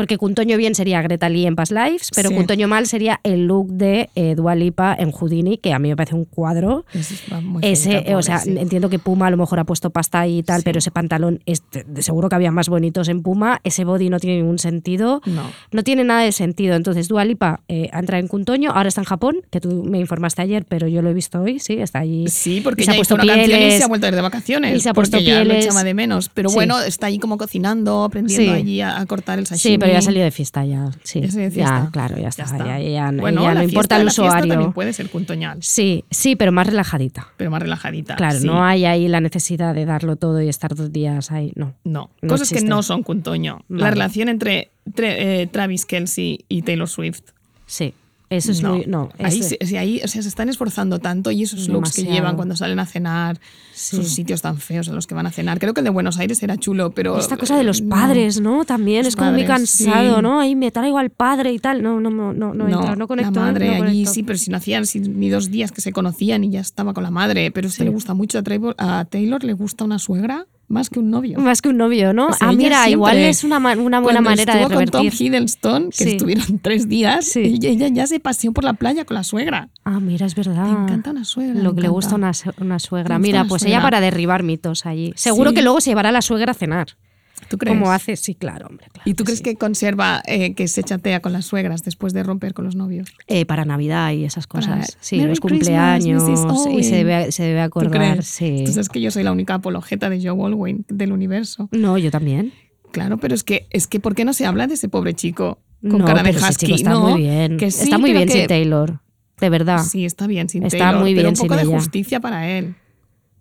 Porque Cuntoño bien sería Greta Lee en Past Lives, pero Sí. Cuntoño mal sería el look de eh, Dua Lipa en Houdini, que a mí me parece un cuadro. Eso es muy Ese, o sea, entiendo que Puma a lo mejor ha puesto pasta y tal, Sí. pero ese pantalón, es, seguro que había más bonitos en Puma. Ese body no tiene ningún sentido. No. No tiene nada de sentido. Entonces, Dua Lipa eh, ha entrado en Cuntoño, ahora está en Japón, que tú me informaste ayer, pero yo lo he visto hoy, sí, está allí. Sí, porque se ha puesto una canción y pieles. se ha vuelto a ir de vacaciones. y se ha puesto ya lo pieles. echaba de menos. Pero Sí. bueno, está ahí como cocinando, aprendiendo allí a, a cortar el sashimi. Sí, pero ya salió de fiesta ya. Sí, Ya salió de fiesta. Ya, claro, ya está. Ya, está. ya- la no importa fiesta- el la fiesta usuario. también puede ser cuntoñal, Sí, sí, pero más relajadita. pero más relajadita. Claro, sí. no hay ahí la necesidad de darlo todo y estar dos días ahí, no. No, No cosas que no son cuntoño. La relación entre eh, Travis Kelsey y Taylor Swift. Sí, eso es no. muy. No, ahí, sí, ahí o sea, se están esforzando tanto y esos looks que llevan cuando salen a cenar, Sí. esos sitios tan feos en los que van a cenar. Creo que el de Buenos Aires era chulo, pero. Esta cosa de los padres, ¿no? También Los es como muy cansado, sí. ¿no? Ahí me traigo al padre y tal. No, no, no, no, no, entra, no conecto. la madre no allí sí, pero si no hacían si- ni dos días que se conocían y ya estaba con la madre. Pero esto le gusta mucho a Taylor, a Taylor le gusta una suegra más que un novio. Más que un novio, ¿no? O sea, ah, mira, igual es una, una buena manera de estuvo con Tom revertir. Hiddleston, que Sí. estuvieron tres días, Sí. y ella ya se paseó por la playa con la suegra. Ah, mira, es verdad. Le encanta una suegra. Lo que le gusta una, una suegra. Mira, pues suegra. ella para derribar mitos allí. Seguro Sí. que luego se llevará a la suegra a cenar. ¿Tú crees? Como hace, sí, claro, hombre. claro ¿Y tú que crees sí. que conserva eh, que se chatea con las suegras después de romper con los novios? Eh, para Navidad y esas Para cosas. Sí, Merry los cumpleaños. Y se debe, se debe ¿Tú acordar. Sí. Tú sabes que yo soy la única apologeta de Joe Alwyn del universo. No, yo también. Claro, pero es que, es que ¿por qué no se habla de ese pobre chico con no, cara de pero ese husky? chico está no, muy bien. que sí, está muy pero bien que- sin Taylor. De verdad. Sí, está bien sin Está Taylor, muy pero bien un poco sin de ella. justicia para él.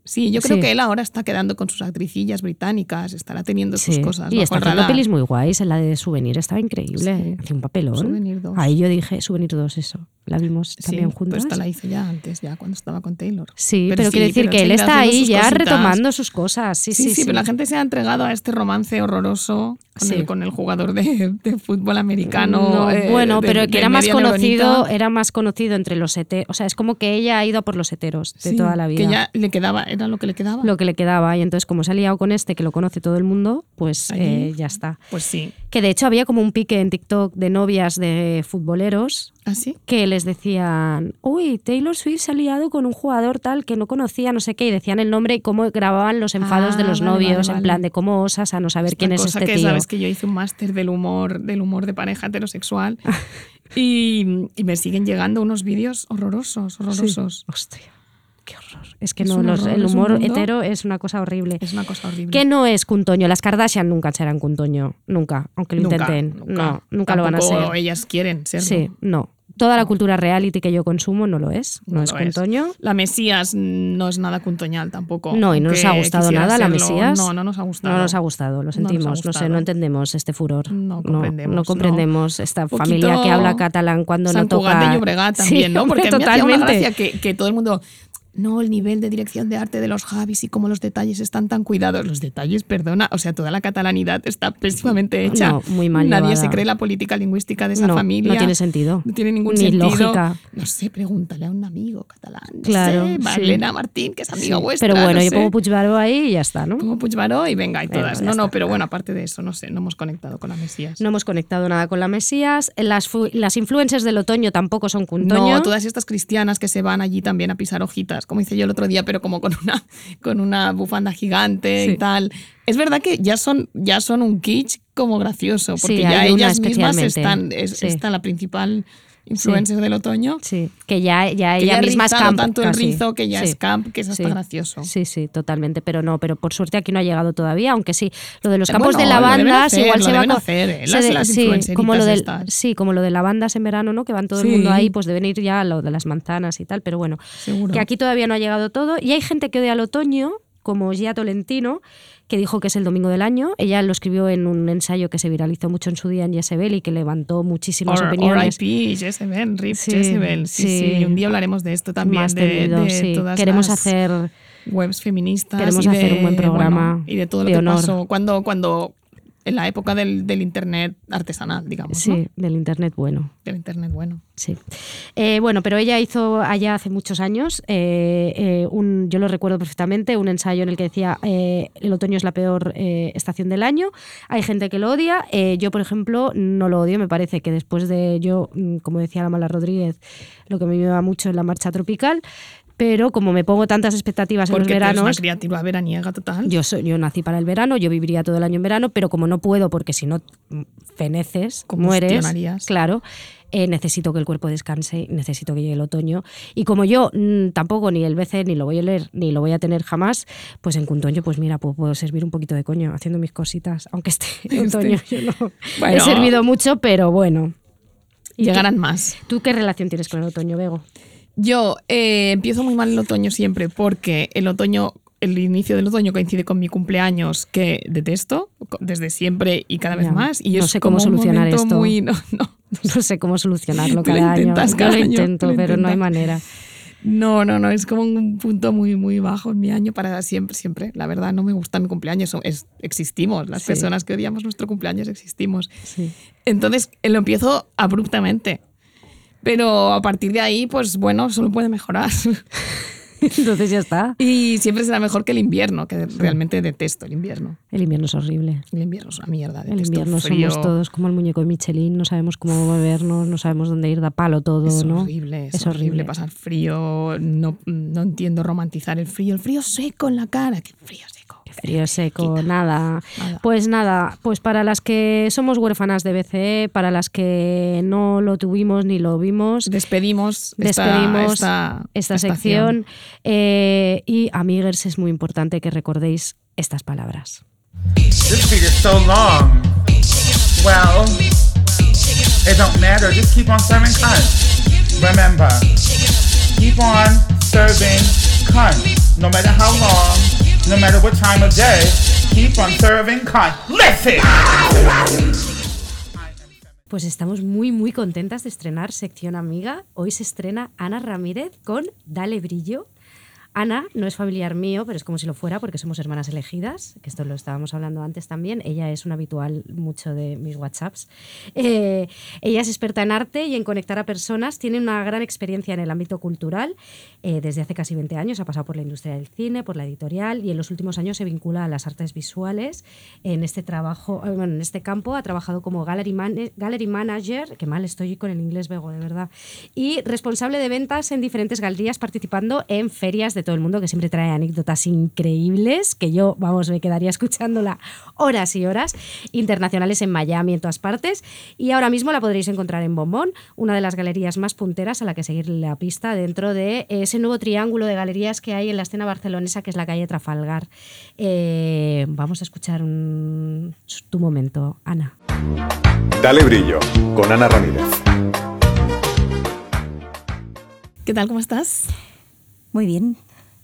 Sí, yo creo Sí. que él ahora está quedando con sus actricillas británicas, estará teniendo sus Sí. cosas Y está haciendo pelis muy guays. La de Souvenir estaba increíble. Sí. Hacía un papelón. Souvenir dos. Ahí yo dije, Souvenir 2, eso. La vimos también pero juntas. esta la hizo ya antes, ya cuando estaba con Taylor. Sí, pero, Pero quiero sí, decir pero que él está ahí sus ya cositas. retomando sus cosas. Sí, sí, Sí, sí, pero la gente se ha entregado a este romance horroroso con, Sí. el, con el jugador de, de fútbol americano. No, eh, bueno, de- pero que era más conocido, neuronita. era más conocido entre los heteros. O sea, es como que ella ha ido a por los heteros de Sí, toda la vida. Que ya le quedaba, era lo que le quedaba. Lo que le quedaba. Y entonces, como se ha liado con este, que lo conoce todo el mundo, pues eh, ya está. Pues sí. Que de hecho había como un pique en TikTok de novias de futboleros ¿Así? que les decían, uy, Taylor Swift se ha liado con un jugador tal que no conocía, no sé qué, y decían el nombre y cómo grababan los enfados Ah, de los vale, novios, vale, en vale. plan de cómo osas a no saber quién es cosa este que tío. sabes que yo hice un máster del humor, del humor de pareja heterosexual y, y me siguen llegando unos vídeos horrorosos, Sí. horrorosos. Hostia, qué horror. Es que Es no, un los- horror, el humor hetero es una cosa horrible. Es una cosa horrible. Que no es Cuntoño. Las Kardashian nunca serán Cuntoño. Nunca, aunque lo Nunca, intenten. No, nunca lo van a ser. ellas quieren serlo. Sí, no. Toda la cultura reality que yo consumo no lo es. No, No es. Cuntoño. La Mesías no es nada cuntoñal tampoco. No, y no nos ha gustado nada la. Mesías. No, no nos ha gustado. No nos ha gustado, lo sentimos. No, sé, no entendemos este furor. No comprendemos, No, comprendemos esta familia que habla catalán cuando San no toca. Cugat de Llobregat también, Sí, ¿no? Porque me hacía una totalmente. gracia que, que todo el mundo... No, el nivel de dirección de arte de los Javis y cómo los detalles están tan cuidados. Los detalles, perdona, o sea, toda la catalanidad está pésimamente hecha. No, muy mal Nadie llevada. se cree la política lingüística de esa No, familia. no tiene sentido. No tiene ningún Ni sentido. lógica. No sé, pregúntale a un amigo catalán. No Claro, sé, sí. Marlena Martín, que es amiga Sí, vuestra. Pero bueno, no yo sé. pongo Puigbaró ahí y ya está, ¿no? Pongo Puigbaró y venga, y todas. no, no, está. pero bueno, aparte de eso, no sé, no hemos conectado con la Mesías. No hemos conectado nada con la Mesías. Las, las influencers del otoño tampoco son Cuntoño. No, todas estas cristianas que se van allí también a pisar hojitas, como hice yo el otro día, pero como con una, con una bufanda gigante Sí. y tal. Es verdad que ya son, ya son un kitsch como gracioso, porque Sí, ya ellas mismas están, es, Sí. está la principal influencer del otoño. Sí, que ya, ya Que ella ya misma es camp. tanto el rizo que ya Sí. es camp, que es hasta Sí. gracioso. Sí, sí, totalmente. Pero no, pero por suerte aquí no ha llegado todavía, aunque sí. Lo de los campos bueno, de lavandas hacer, igual se va hacer, eh, se las- de- las sí, influenceritas como lo del, sí, como lo de lavandas en verano, ¿no? Que van todo el Sí. mundo ahí, pues deben ir ya a lo de las manzanas y tal. Pero bueno, Seguro. que aquí todavía no ha llegado todo. Y hay gente que odia al otoño, como Gia Tolentino, que dijo que es el domingo del año. Ella lo escribió en un ensayo que se viralizó mucho en su día en Jezebel y que levantó muchísimas Or- opiniones. R.I.P. Jezebel, RIP Sí, Jezebel. Sí, sí, sí. Un día hablaremos de esto también, Más de, tendido, de sí. todas Queremos las hacer webs feministas. Queremos y hacer de, un buen programa bueno, y de todo lo de que honor. pasó cuando, cuando en la época del, del internet artesanal, digamos, sí, ¿no? del internet bueno. Del internet bueno. Sí. Eh, bueno, pero ella hizo allá hace muchos años, eh, eh, un, yo lo recuerdo perfectamente, un ensayo en el que decía eh, el otoño es la peor eh, estación del año. Hay gente que lo odia. eh, yo, por ejemplo, no lo odio. Me parece que después de yo, mm, como decía la Mala Rodríguez, lo que me lleva mucho es la marcha tropical. Pero como me pongo tantas expectativas en Porque los tú eres una veranos, criatura veraniega total. yo, soy, yo nací para el verano, yo viviría todo el año en verano, pero como no puedo, porque si no feneces, mueres, claro, eh, necesito que el cuerpo descanse, necesito que llegue el otoño. Y como yo mm, tampoco ni el BC ni lo voy a leer, ni lo voy a tener jamás, pues en Cuntoño, pues mira, puedo, puedo servir un poquito de coño haciendo mis cositas, aunque esté en otoño. Yo no he servido mucho, pero bueno. ¿Y Llegarán más. ¿Tú qué relación tienes con el otoño, Bego? Yo eh, empiezo muy mal el otoño siempre porque el otoño, el inicio del otoño coincide con mi cumpleaños que detesto desde siempre y cada vez Ya, más. Y no es sé cómo como solucionar esto. Muy, no, no, No sé cómo solucionarlo lo cada año. cada lo intento, lo pero no hay manera. No, no, no, es como un punto muy, muy bajo en mi año para siempre, siempre. La verdad, no me gusta mi cumpleaños. Es, existimos, las Sí. personas que odiamos nuestro cumpleaños existimos. Sí. Entonces, eh, lo empiezo abruptamente. Pero a partir de ahí, pues bueno, solo puede mejorar. Entonces ya está. y siempre será mejor que el invierno, que realmente detesto el invierno. El invierno es horrible. El invierno es una mierda. El invierno frío. somos todos como el muñeco de Michelin, no sabemos cómo movernos, no sabemos dónde ir, da palo todo, Es ¿no? horrible, es, Es horrible. horrible. pasar frío. No, no entiendo romantizar el frío. El frío seco en la cara. Qué frío seco. Frío seco, nada. Nada. Pues nada, pues para las que somos huérfanas de BCE, para las que no lo tuvimos ni lo vimos, Despedimos, esta- despedimos esta, esta, estación. sección. eh, y amigos, es muy importante que recordéis estas palabras. This beat is so long. Well, it don't matter. Just keep on serving cunt. Remember, keep on serving cunt. No matter how long, no matter what time of day, keep on serving cunt. Listen! Pues estamos muy, muy contentas de estrenar sección amiga. Hoy se estrena Ana Ramírez con Dale Brillo. Ana no es familiar mío, pero es como si lo fuera porque somos hermanas elegidas, que esto lo estábamos hablando antes también. Ella es un habitual mucho de mis WhatsApps. Eh, ella es experta en arte y en conectar a personas. Tiene una gran experiencia en el ámbito cultural. eh, desde hace casi 20 años ha pasado por la industria del cine, por la editorial y en los últimos años se vincula a las artes visuales. En este trabajo, eh, bueno, en este campo ha trabajado como gallery, man- gallery manager, que mal estoy con el inglés vego, de verdad, y responsable de ventas en diferentes galerías participando en ferias de todo el mundo que siempre trae anécdotas increíbles que yo, vamos, me quedaría escuchándola horas y horas, internacionales en Miami, en todas partes. Y ahora mismo la podréis encontrar en Bombón, una de las galerías más punteras a la que seguir la pista dentro de ese nuevo triángulo de galerías que hay en la escena barcelonesa, que es la calle Trafalgar. Eh, vamos a escuchar un- tu momento, Ana. Dale brillo con Ana Ramírez. ¿Qué tal? ¿Cómo estás? Muy bien,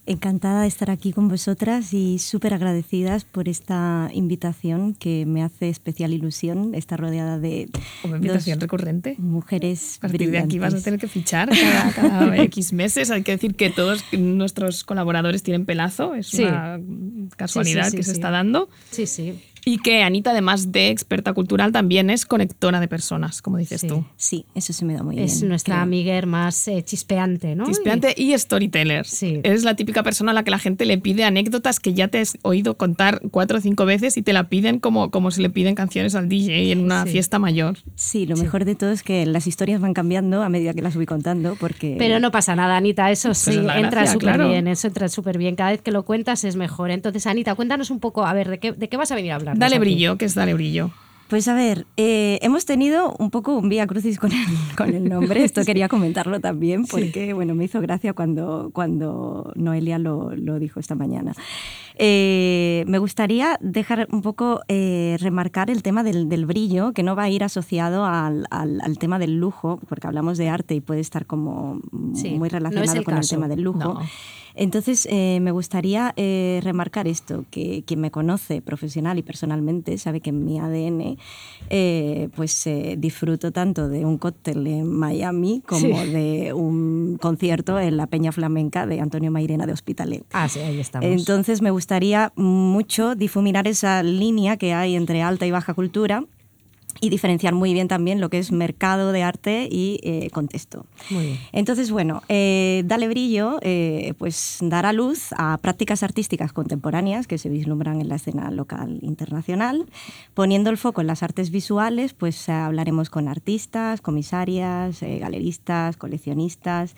encantada de estar aquí con vosotras y súper agradecidas por esta invitación que me hace especial ilusión estar rodeada de Una invitación dos recurrente. mujeres A partir de aquí vas a tener que fichar cada, cada X meses. Hay que decir que todos nuestros colaboradores tienen pelazo. Es Sí. una casualidad Sí, sí, sí, que se sí. está dando. Sí, sí. Y que Anita, además de experta cultural, también es conectora de personas, como dices Sí. tú. Sí, eso se me da muy Es bien. nuestra creo. amiga más eh, chispeante, ¿no? Chispeante y storyteller. Sí. Eres la típica persona a la que la gente le pide anécdotas que ya te has oído contar cuatro o cinco veces y te la piden como, como si le piden canciones al DJ en una Sí. fiesta mayor. Sí, lo mejor de todo es que las historias van cambiando a medida que las voy contando porque... Pero no pasa nada, Anita, eso sí, es la entra súper claro. bien, eso entra súper bien. Cada vez que lo cuentas es mejor. Entonces, Anita, cuéntanos un poco, a ver, ¿de qué, de qué vas a venir a hablar? Dale brillo, que es dale brillo. Pues a ver, eh, hemos tenido un poco un vía crucis con el, con el nombre. Esto quería comentarlo también porque, bueno, me hizo gracia cuando, cuando Noelia lo, lo dijo esta mañana. Eh, me gustaría dejar un poco eh, remarcar el tema del, del brillo, que no va a ir asociado al, al- al tema del lujo, porque hablamos de arte y puede estar como Sí, muy relacionado el con el tema del lujo. No. Entonces, eh, me gustaría eh, remarcar esto, que quien me conoce profesional y personalmente sabe que en mi ADN eh, pues eh, disfruto tanto de un cóctel en Miami como Sí. de un concierto en la Peña Flamenca de Antonio Mairena de Hospitalet. Ah, sí, ahí estamos. Entonces me gustaría mucho difuminar esa línea que hay entre alta y baja cultura y diferenciar muy bien también lo que es mercado de arte y eh, contexto. Muy bien. Entonces, bueno, eh, Dale Brillo eh, pues dará luz a prácticas artísticas contemporáneas que se vislumbran en la escena local internacional. Poniendo el foco en las artes visuales, pues eh, hablaremos con artistas, comisarias, galeristas, coleccionistas,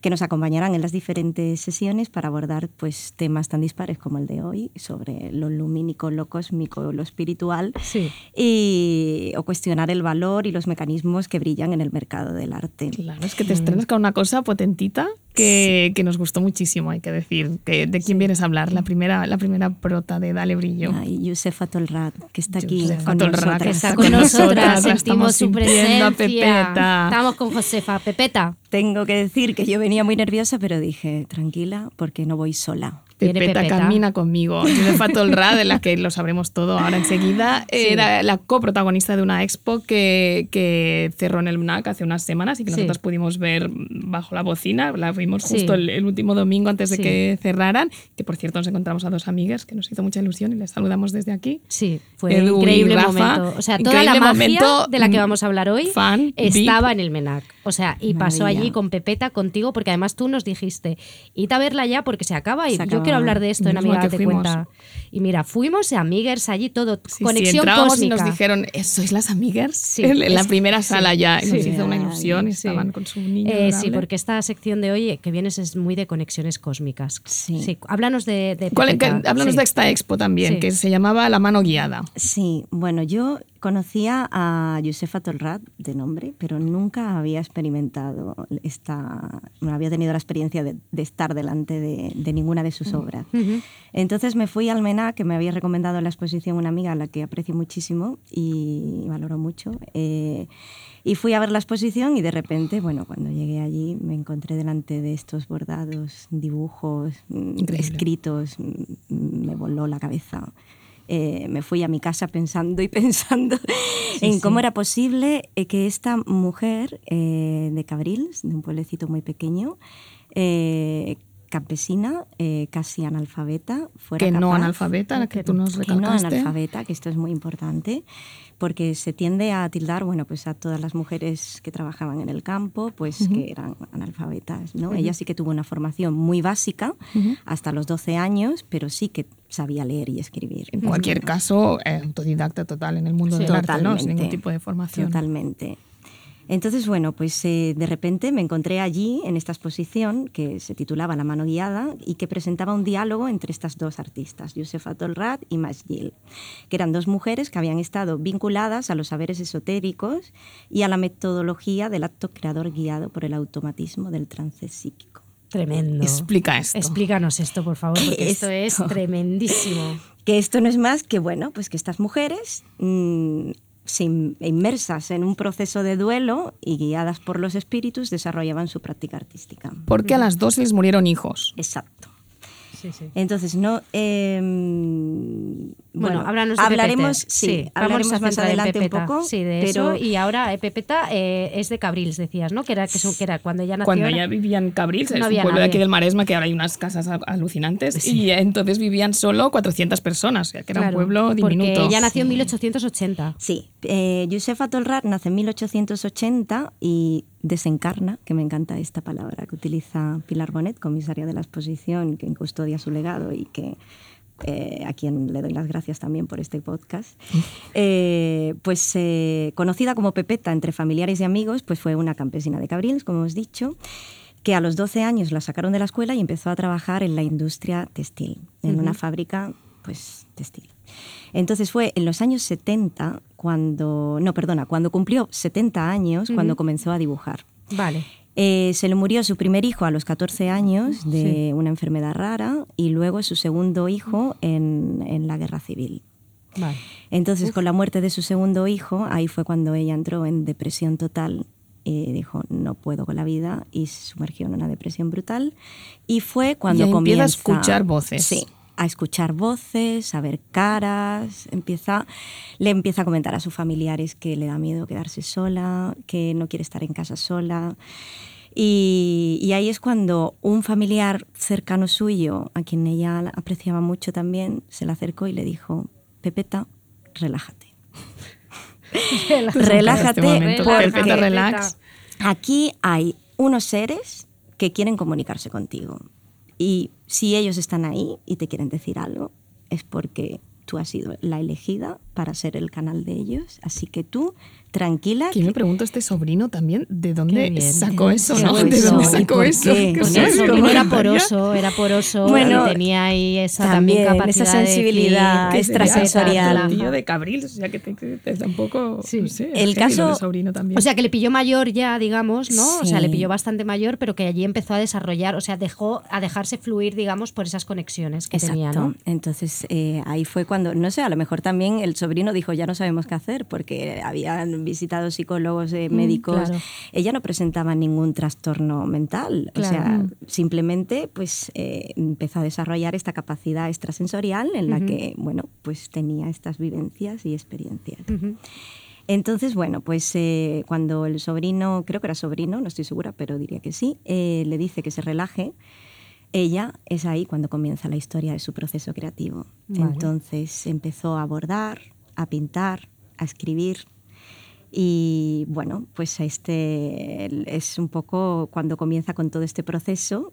que nos acompañarán en las diferentes sesiones para abordar pues, temas tan dispares como el de hoy, sobre lo lumínico, lo cósmico, lo espiritual, Sí. y, o cuestionar el valor y los mecanismos que brillan en el mercado del arte. Claro, es que te estrenas con una cosa potentita que, que nos gustó muchísimo, hay que decir. Que, ¿De quién vienes a hablar? La primera, la primera prota de Dale Brillo. Ay, Josefa Tolrat, que está aquí Josefa con Tolrat, nosotras. que Está con nosotras, sentimos estamos su presencia. Pepeta. Estamos con Josefa. Pepeta. Tengo que decir que yo venía muy nerviosa, pero dije, tranquila, porque no voy sola. Pepeta. camina conmigo. Josefa Tolra, de la que lo sabremos todo ahora enseguida, era la coprotagonista de una expo que, que cerró en el MNAC hace unas semanas y que Sí. nosotros pudimos ver bajo la bocina. La vimos Sí. justo el, el último domingo antes de Sí. que cerraran. Que por cierto nos encontramos a dos amigas que nos hizo mucha ilusión y les saludamos desde aquí. Sí, fue Edu increíble Rafa, momento. O sea, toda la magia momento, de la que mm, vamos a hablar hoy fan, estaba VIP. en el MENAC. O sea, y pasó allí con Pepeta, contigo, porque además tú nos dijiste, id a verla ya porque se acaba y Se yo quiero hablar de esto en Amiga Date. Cuenta. Y mira, fuimos a Amigers allí todo, Sí, conexión cósmica. y nos dijeron, "¿Eh, ¿sois las amigas? Sí, en, en la primera sala ya. Nos hizo una ilusión estaban con su niño. Eh, sí, porque esta sección de hoy que vienes es muy de conexiones cósmicas. Sí. Háblanos de, de ¿Cuál- Pepeta. que- háblanos Sí. de esta expo también, Sí. que se llamaba La mano guiada. Sí, bueno, yo conocía a Josefa Tolrat de nombre, pero nunca había experimentado esta, no había tenido la experiencia de, de estar delante de, de ninguna de sus obras. Entonces me fui al MENA, que me había recomendado en la exposición una amiga a la que aprecio muchísimo y valoro mucho. eh, y fui a ver la exposición y de repente, bueno, cuando llegué allí me encontré delante de estos bordados, dibujos, mm, Increíble. escritos, mm, me voló la cabeza. Eh, me fui a mi casa pensando y pensando en cómo era posible eh, que esta mujer eh, de Cabrils, de un pueblecito muy pequeño, eh, campesina, eh, casi analfabeta, fuera Que no analfabeta, la que tú nos que no analfabeta, que esto es muy importante, porque se tiende a tildar, bueno, pues a todas las mujeres que trabajaban en el campo, pues que eran analfabetas, ¿no? Ella sí que tuvo una formación muy básica, hasta los 12 años, pero sí que sabía leer y escribir. En cualquier caso, eh, autodidacta total en el mundo Sí, del arte, ¿no? Sin ningún tipo de formación. Totalmente. Entonces, bueno, pues eh, de repente me encontré allí en esta exposición que se titulaba La mano guiada y que presentaba un diálogo entre estas dos artistas, Josefa Tolrat y Majgil, que eran dos mujeres que habían estado vinculadas a los saberes esotéricos y a la metodología del acto creador guiado por el automatismo del trance psíquico. Tremendo. Explica esto. Explícanos esto, por favor, ¿Qué porque es esto es tremendísimo. que esto no es más que bueno, pues que estas mujeres mm, inmersas en un proceso de duelo y guiadas por los espíritus desarrollaban su práctica artística. Porque a las dos les murieron hijos. Exacto. Sí, sí. Entonces, no. em, Bueno, bueno, háblanos de hablaremos, Pepeta. sí, hablaremos a más adelante un poco. Sí, de pero eso. Y ahora eh, Pepeta eh, es de Cabrils, decías, ¿no? Que era, que, son- que era cuando ella nació. Cuando era- ella vivía en Cabrils, No es un pueblo de aquí del Maresma que ahora hay unas casas alucinantes, y entonces vivían solo 400 personas, o sea que era Claro, un pueblo diminuto. Porque ella nació en 1880. Sí, eh, Josefa Tolrat nace en 1880 y desencarna, que me encanta esta palabra que utiliza Pilar Bonet, comisaria de la exposición, que custodia su legado y que eh, a quien le doy las gracias también por este podcast. Eh, pues eh, conocida como Pepeta entre familiares y amigos, pues fue una campesina de Cabrils, como hemos dicho que a los 12 años la sacaron de la escuela y empezó a trabajar en la industria textil, en una fábrica pues textil. Entonces fue en los años 70 cuando, no, perdona, cuando cumplió 70 años, cuando comenzó a dibujar. Vale. Eh, se le murió su primer hijo a los 14 años de una enfermedad rara y luego su segundo hijo en, en la guerra civil. Vale. Entonces, con la muerte de su segundo hijo, ahí fue cuando ella entró en depresión total y dijo, no puedo con la vida, y se sumergió en una depresión brutal. Y fue cuando Y empieza a comienza... escuchar voces. Sí, a escuchar voces, a ver caras, empieza, le empieza a comentar a sus familiares que le da miedo quedarse sola, que no quiere estar en casa sola. Y, y ahí es cuando un familiar cercano suyo, a quien ella apreciaba mucho también, se le acercó y le dijo, Pepeta, relájate. relájate Este porque Pepeta, relax. aquí hay unos seres que quieren comunicarse contigo. Y si ellos están ahí y te quieren decir algo, es porque tú has sido la elegida para ser el canal de ellos. Así que tú, tranquila. Que me pregunto este sobrino también, ¿de dónde sacó eso, no? ¿De eso, dónde ¿y sacó eso? sobrino era poroso, era poroso Bueno, y tenía ahí esa también, también, capacidad esa de sensibilidad sería extrasensorial. el tío de Cabrils, o sea que te, te- te da un poco... Sí. no sé, El caso- de sobrino también. O sea, que le pilló mayor ya, digamos, ¿no? O sea, le pilló bastante mayor, pero que allí empezó a desarrollar, o sea, dejó a dejarse fluir, digamos, por esas conexiones que Exacto. tenía, ¿no? Entonces eh, ahí fue cuando, no sé, a lo mejor también el sobrino dijo, ya no sabemos qué hacer, porque habían visitado psicólogos, eh, médicos. Mm, claro. Ella no presentaba ningún trastorno mental. Claro. O sea, Mm. simplemente pues eh, empezó a desarrollar esta capacidad extrasensorial en la que, bueno, pues tenía estas vivencias y experiencias. Entonces, bueno, pues eh, cuando el sobrino, creo que era sobrino, no estoy segura, pero diría que sí, eh, le dice que se relaje, ella es ahí cuando comienza la historia de su proceso creativo. Vale. Entonces empezó a bordar, a pintar, a escribir. Y bueno, pues este es un poco cuando comienza con todo este proceso.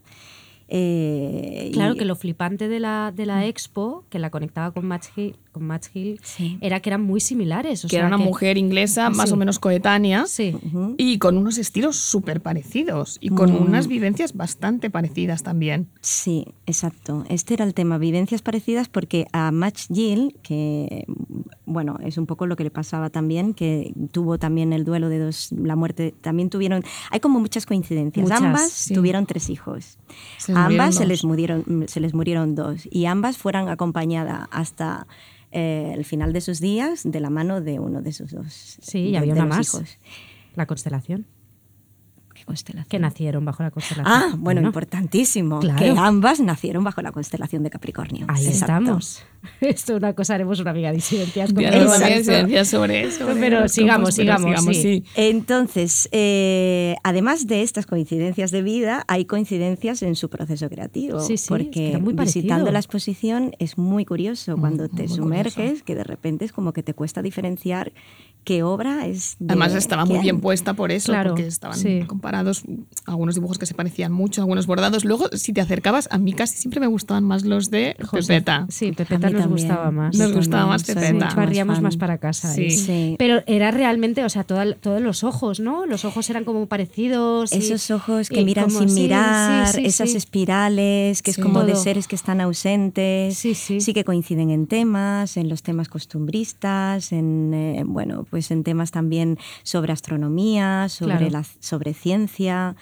Eh, Claro y- que lo flipante de la, de la expo, que la conectaba con Match Hill, con Match Hill Sí. era que eran muy similares. o que sea, era una que- mujer inglesa más Sí. o menos coetánea Sí. Y con unos estilos súper parecidos y con Mm. unas vivencias bastante parecidas también. Sí, exacto. Este era el tema, vivencias parecidas, porque a Match Gill, que bueno, es un poco lo que le pasaba también, que tuvo también el duelo de dos, la muerte, también tuvieron, hay como muchas coincidencias. Muchas, ambas sí. tuvieron tres hijos. Ambas se les, murieron, se les murieron dos y ambas fueron acompañadas hasta eh, el final de sus días de la mano de uno de sus dos Sí, y había una más. hijos. La constelación. ¿Qué constelación? Que nacieron bajo la constelación. Ah, bueno, importantísimo. Claro. Que ambas nacieron bajo la constelación de Capricornio. Ahí Exacto. estamos. Esto es una cosa, haremos una amiga de disidencias. con Ya todo. tengo Exacto. evidencias sobre eso. Pero sigamos, sigamos, sí. Entonces, eh, además de estas coincidencias de vida, hay coincidencias en su proceso creativo. Sí, sí, es que porque muy visitando la exposición es muy curioso cuando te muy sumerges, curioso. que de repente es como que te cuesta diferenciar qué obra es. de Además estaba muy bien puesta por eso, Claro, porque estaban sí. comparados algunos dibujos que se parecían mucho, algunos bordados. Luego, si te acercabas, a mí casi siempre me gustaban más los de José. Pepeta. Sí, A Pepeta mí nos también. gustaba más. Nos gustaba más mucho Sí, barríamos más para casa. Sí. Sí. Pero era realmente, o sea, toda- todos los ojos, ¿no? Los ojos eran como parecidos. y- Esos ojos que y miran como- sin sí, sí, mirar, sí, esas sí. espirales, que es Sí. como de Todo. seres que están ausentes. Sí, sí. que coinciden en temas, en los temas costumbristas, en eh, bueno, pues en temas también sobre astronomía, sobre Claro. la sobre ciencia.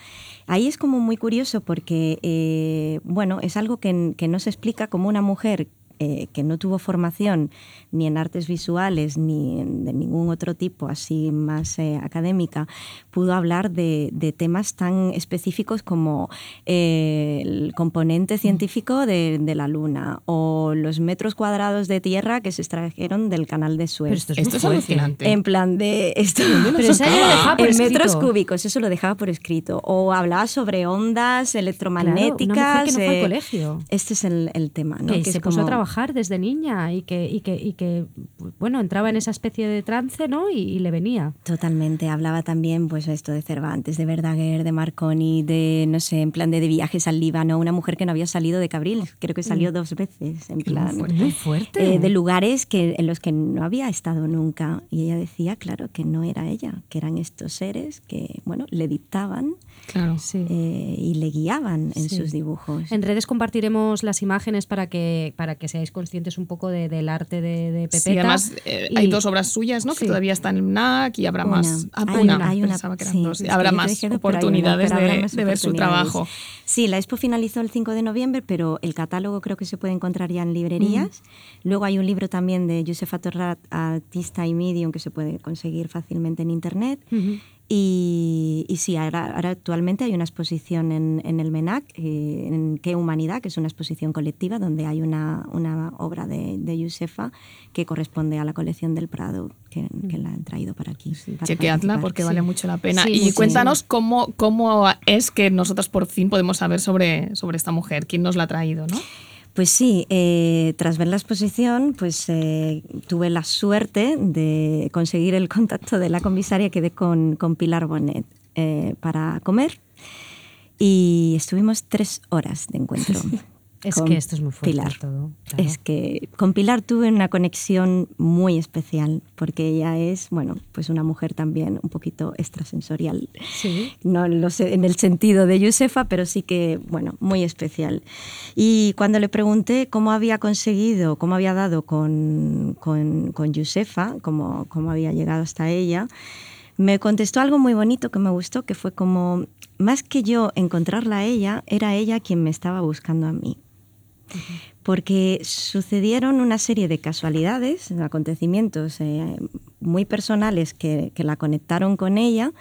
Ahí es como muy curioso porque eh, bueno, es algo que, que no se explica como una mujer eh, que no tuvo formación ni en artes visuales ni en, de ningún otro tipo así más eh, académica, pudo hablar de, de temas tan específicos como eh, el componente científico de, de la Luna o los metros cuadrados de tierra que se extrajeron del canal de Suez. Pero esto es Esto es alucinante. En plan de esto. Pero ya lo dejaba por en escrito. metros cúbicos, eso lo dejaba por escrito. O hablaba sobre ondas Claro, electromagnéticas. una mujer que no fue al eh, colegio. Este es el, el tema, ¿no? que Que se es puso a como- trabajar desde niña y que, y que, y que bueno, entraba en esa especie de trance, ¿no? Y, y le venía. Totalmente. Hablaba también, pues, esto de Cervantes, de Verdaguer, de Marconi, de, no sé, en plan de, de viajes al Líbano. Una mujer que no había salido de Cabril, creo que salió dos veces, en plan. Muy fuerte. eh, de lugares que, en los que no había estado nunca. Y ella decía, claro, que no era ella, que eran estos seres que, bueno, le dictaban Claro. Sí. eh, y le guiaban en Sí. sus dibujos. En redes compartiremos las imágenes para que, para que seáis conscientes un poco de- del arte de, de Pepeta. Sí, además eh, Y- hay dos obras suyas, ¿no? Sí. Que todavía están en NAC y habrá Una. más. Ah, Hay una, una, hay una, sí, dos. Habrá más dije, pero hay una, oportunidades habrá de, más de ver su trabajo. Sí, la expo finalizó el 5 de noviembre, pero el catálogo creo que se puede encontrar ya en librerías. Luego hay un libro también de Josefa Torrat, artista y medium, que se puede conseguir fácilmente en internet. Y, y sí, ahora, ahora actualmente hay una exposición en, en el MENAC, eh, en Qué Humanidad, que es una exposición colectiva donde hay una, una obra de, de Josefa que corresponde a la colección del Prado, que, que la han traído para aquí. para Chequeadla participar. porque Sí. vale mucho la pena. Sí, y cuéntanos cómo, cómo es que nosotros por fin podemos saber sobre, sobre esta mujer, quién nos la ha traído, ¿no? Pues sí, eh, tras ver la exposición, pues eh, tuve la suerte de conseguir el contacto de la comisaria, quedé con, con Pilar Bonet eh, para comer y estuvimos tres horas de encuentro. Es con que esto es muy fuerte Pilar. todo. claro. Es que con Pilar tuve una conexión muy especial porque ella es, bueno, pues una mujer también un poquito extrasensorial. Sí. No lo sé en el sentido de Josefa, pero sí que, bueno, muy especial. Y cuando le pregunté cómo había conseguido, cómo había dado con, con, con Josefa, cómo, cómo había llegado hasta ella, me contestó algo muy bonito que me gustó, que fue como, más que yo encontrarla a ella, era ella quien me estaba buscando a mí porque sucedieron una serie de casualidades, acontecimientos eh, muy personales que, la conectaron con ella,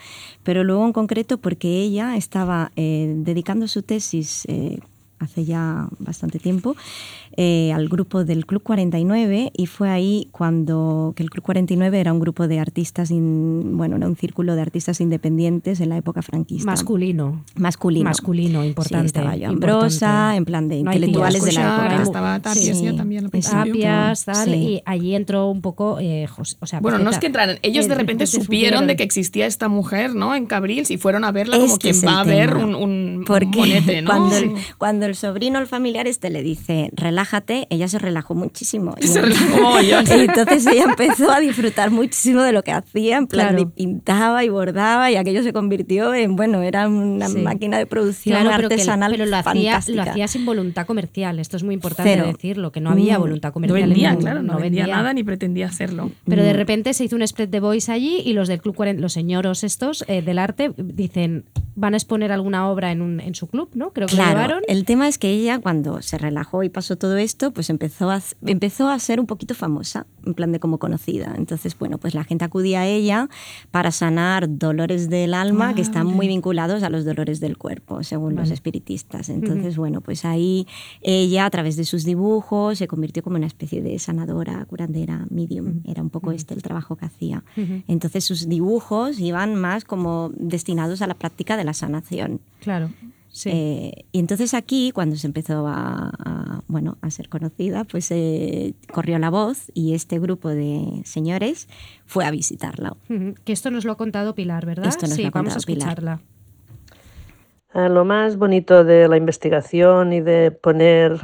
pero luego en concreto porque ella estaba eh, dedicando su tesis eh, hace ya bastante tiempo eh, al grupo del Club 49 y fue ahí cuando que el Club 49 era un grupo de artistas, in- bueno, era un círculo de artistas independientes en la época franquista. Masculino. Masculino. Masculino, importante. Sí, estaba Joan importante. Brosa, en plan de No intelectuales de la época. estaba Tapias Sí, ya también al principio. Tapias, tal, Sí. y allí entró un poco, eh, Jos- o sea, Bueno, no es que entraran, ellos de Eh, repente supieron de que existía esta mujer, ¿no? En Cabrils y fueron a verla como quien va a ver un, un, un Porque bonete, ¿no? cuando, el, cuando el sobrino, el familiar este le dice, relájate, ella se relajó muchísimo. Y- Se relajó y entonces ella empezó a disfrutar muchísimo de lo que hacía, en plan Claro. pintaba y bordaba y aquello se convirtió en, bueno, era una Sí. máquina de producción Claro, pero, que- artesanal pero lo, hacía, lo sin voluntad comercial. Esto es muy importante Cero. decirlo, que no había Mm. voluntad No comercial. en vendía, claro, no, vendía, nada ni pretendía hacerlo. Pero Mm. de repente se hizo un spread de voice allí y los del Club 40, los señoros estos eh, del arte, dicen, van a exponer alguna obra en, un, en su club, ¿no? Creo que Claro, llevaron. el tema es que ella cuando se relajó y pasó todo esto, pues empezó a, empezó a ser un poquito famosa, en plan de como conocida. Entonces, bueno, pues la gente acudía a ella para sanar dolores del alma que están muy vinculados a los dolores del cuerpo, según los espiritistas. Entonces, bueno, pues ahí ella a través de sus dibujos se convirtió como una especie de sanadora, curandera, medium. Era un poco este el trabajo que hacía. Entonces sus dibujos iban más como destinados a la práctica de la sanación. Claro. Sí. Eh, y entonces aquí, cuando se empezó a, a, bueno, a ser conocida, pues eh, corrió la voz y este grupo de señores fue a visitarla. Que esto nos lo ha contado Pilar, ¿verdad? Esto nos sí, lo ha vamos a contado Pilar. escucharla. Eh, Lo más bonito de la investigación y de poner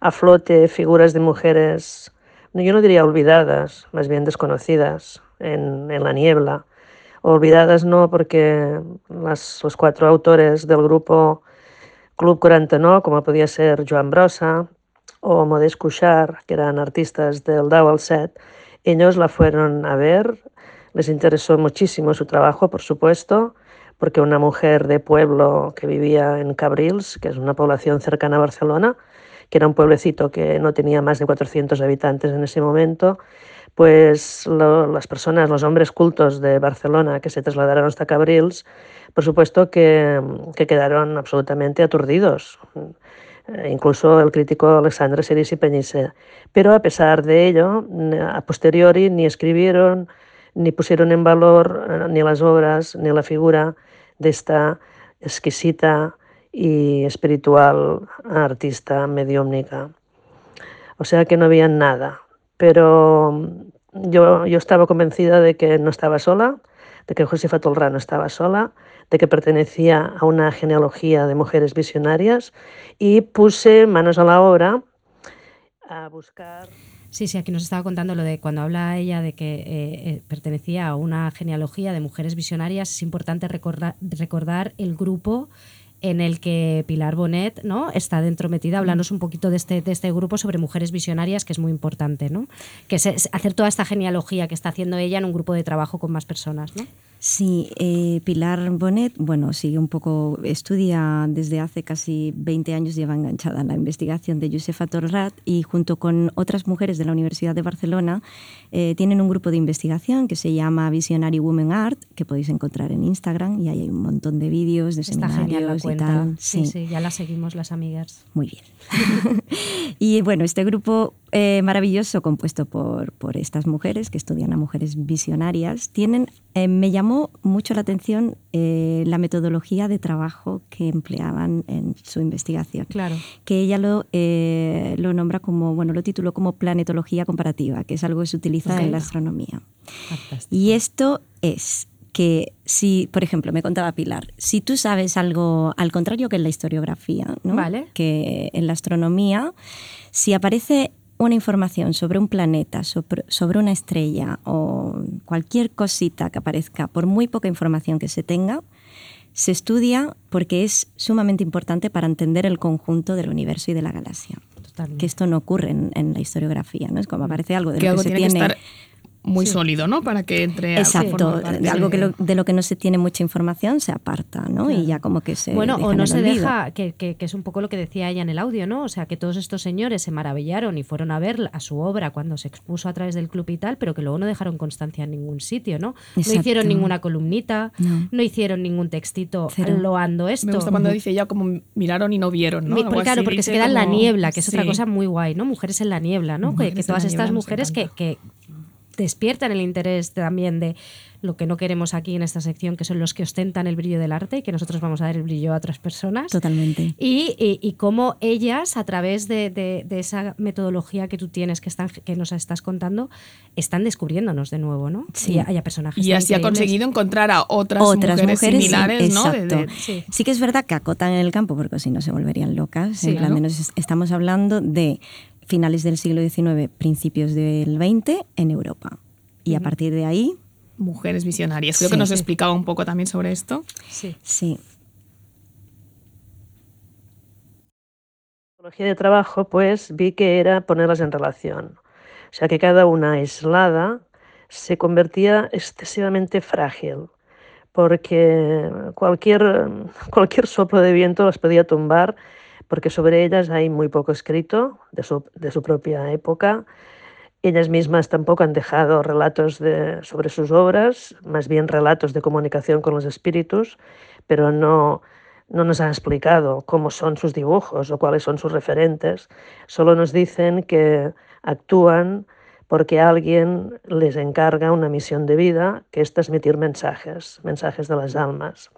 a flote figuras de mujeres, yo no diría olvidadas, más bien desconocidas en, en la niebla. Olvidadas no porque los cuatro autores del grupo Club 49, como podía ser Joan Brossa o Modest Cuixart, que eran artistas del Dowell Set, ellos la fueron a ver, les interesó muchísimo su trabajo, por supuesto, porque una mujer de pueblo que vivía en Cabrils, que es una población cercana a Barcelona, que era un pueblecito que no tenía más de 400 habitantes en ese momento, pues las personas, los hombres cultos de Barcelona que se trasladaron hasta Cabrils, por supuesto que, que quedaron absolutamente aturdidos. Eh, incluso el crítico Alexandre Serisi Peñice. Pero a pesar de ello, a posteriori ni escribieron ni pusieron en valor eh, ni las obras ni la figura de esta exquisita y espiritual artista mediúmnica. O sea que no había nada. Pero mm, yo, yo estaba convencida de que no estaba sola, de que Josefa Tolrá no estaba sola, de que pertenecía a una genealogía de mujeres visionarias y puse manos a la obra a buscar. Sí, sí, aquí nos estaba contando lo de cuando habla ella de que eh, eh, pertenecía a una genealogía de mujeres visionarias, es importante recordar, recordar el grupo en el que Pilar Bonet ¿no? está dentro metida. Un poquito de este, de este grupo sobre mujeres visionarias, que es muy importante, ¿no? Que es hacer toda esta genealogía que está haciendo ella en un grupo de trabajo con más personas, ¿no? Sí, eh, Pilar Bonet, bueno, sigue un poco, estudia desde hace casi 20 años, lleva enganchada en la investigación de Josefa Torrat y junto con otras mujeres de la Universidad de Barcelona eh, tienen un grupo de investigación que se llama Visionary Women Art, que podéis encontrar en Instagram y ahí hay un montón de vídeos, de Está genial la seminarios y cuenta. tal. Sí, sí, ya la seguimos las amigas. Muy bien. y bueno, este grupo eh, maravilloso compuesto por, por estas mujeres que estudian a mujeres visionarias, tienen, me llamó mucho la atención eh, la metodología de trabajo que empleaban en su investigación. Claro. Que ella lo, eh, lo nombra como, bueno, lo tituló como planetología comparativa, que es algo que se utiliza Ok. en la astronomía. Fantástico. Y esto es que si, por ejemplo, me contaba Pilar, si tú sabes algo al contrario que en la historiografía, ¿no? Vale. que en la astronomía, si aparece una información sobre un planeta, sobre, sobre una estrella o cualquier cosita que aparezca, por muy poca información que se tenga, se estudia porque es sumamente importante para entender el conjunto del universo y de la galaxia. Totalmente. Que esto no ocurre en, en la historiografía, ¿no? Es como aparece algo de que lo que se tiene tiene que estar muy sólido, ¿no? Para que entre a Exacto, formar parte de algo que de- lo- de lo que no se tiene mucha información se aparta, ¿no? Y ya como que se Bueno, o no se olvido. deja, que, que- que es un poco lo que decía ella en el audio, ¿no? O sea, que todos estos señores se maravillaron y fueron a ver a su obra cuando se expuso a través del club y tal, pero que luego no dejaron constancia en ningún sitio, ¿no? No Exacto. hicieron ninguna columnita, no, No. hicieron ningún textito Cero. loando esto. Me gusta cuando dice ya como miraron y no vieron, ¿no? Mi- Algo porque, claro, porque se queda en la niebla, que es otra cosa muy guay, ¿no? Mujeres en la niebla, ¿no? Que, Mujeres que en todas estas niebla mujeres que despiertan el interés también de lo que no queremos aquí en esta sección, que son los que ostentan el brillo del arte y que nosotros vamos a dar el brillo a otras personas. Totalmente. Y, y, y cómo ellas, a través de, de- de esa metodología que tú tienes, que, están, que nos estás contando, están descubriéndonos de nuevo, ¿no? Sí. Y haya personajes Y así ha conseguido encontrar a otras, Otras mujeres, mujeres, sí, similares, ¿no? Exacto. de- Sí. Sí que es verdad que acotan en el campo, porque si no se volverían locas. Sí, en plan nos- estamos hablando de finales del siglo XIX, principios del XX en Europa. Y a partir de ahí, mujeres visionarias. Creo Sí. que nos Sí. explicaba un poco también sobre esto. Sí. sí, metodología de trabajo, pues vi que era ponerlas en relación. O sea, que cada una aislada se convertía excesivamente frágil, porque cualquier, cualquier soplo de viento las podía tumbar, porque sobre ellas hay muy poco escrito de su, de su propia época. Ellas mismas tampoco han dejado relatos de, sobre sus obras, más bien relatos de comunicación con los espíritus, pero no, no nos han explicado cómo son sus dibujos o cuáles son sus referentes. Solo nos dicen que actúan porque alguien les encarga una misión de vida que es transmitir mensajes, mensajes de las almas,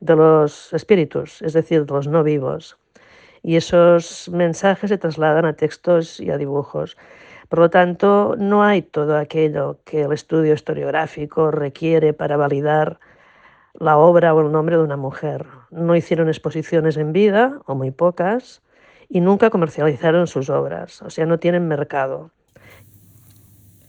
de los espíritus, es decir, de los no vivos. Y esos mensajes se trasladan a textos y a dibujos. Por lo tanto, no hay todo aquello que el estudio historiográfico requiere para validar la obra o el nombre de una mujer. No hicieron exposiciones en vida, o muy pocas, y nunca comercializaron sus obras, o sea, no tienen mercado.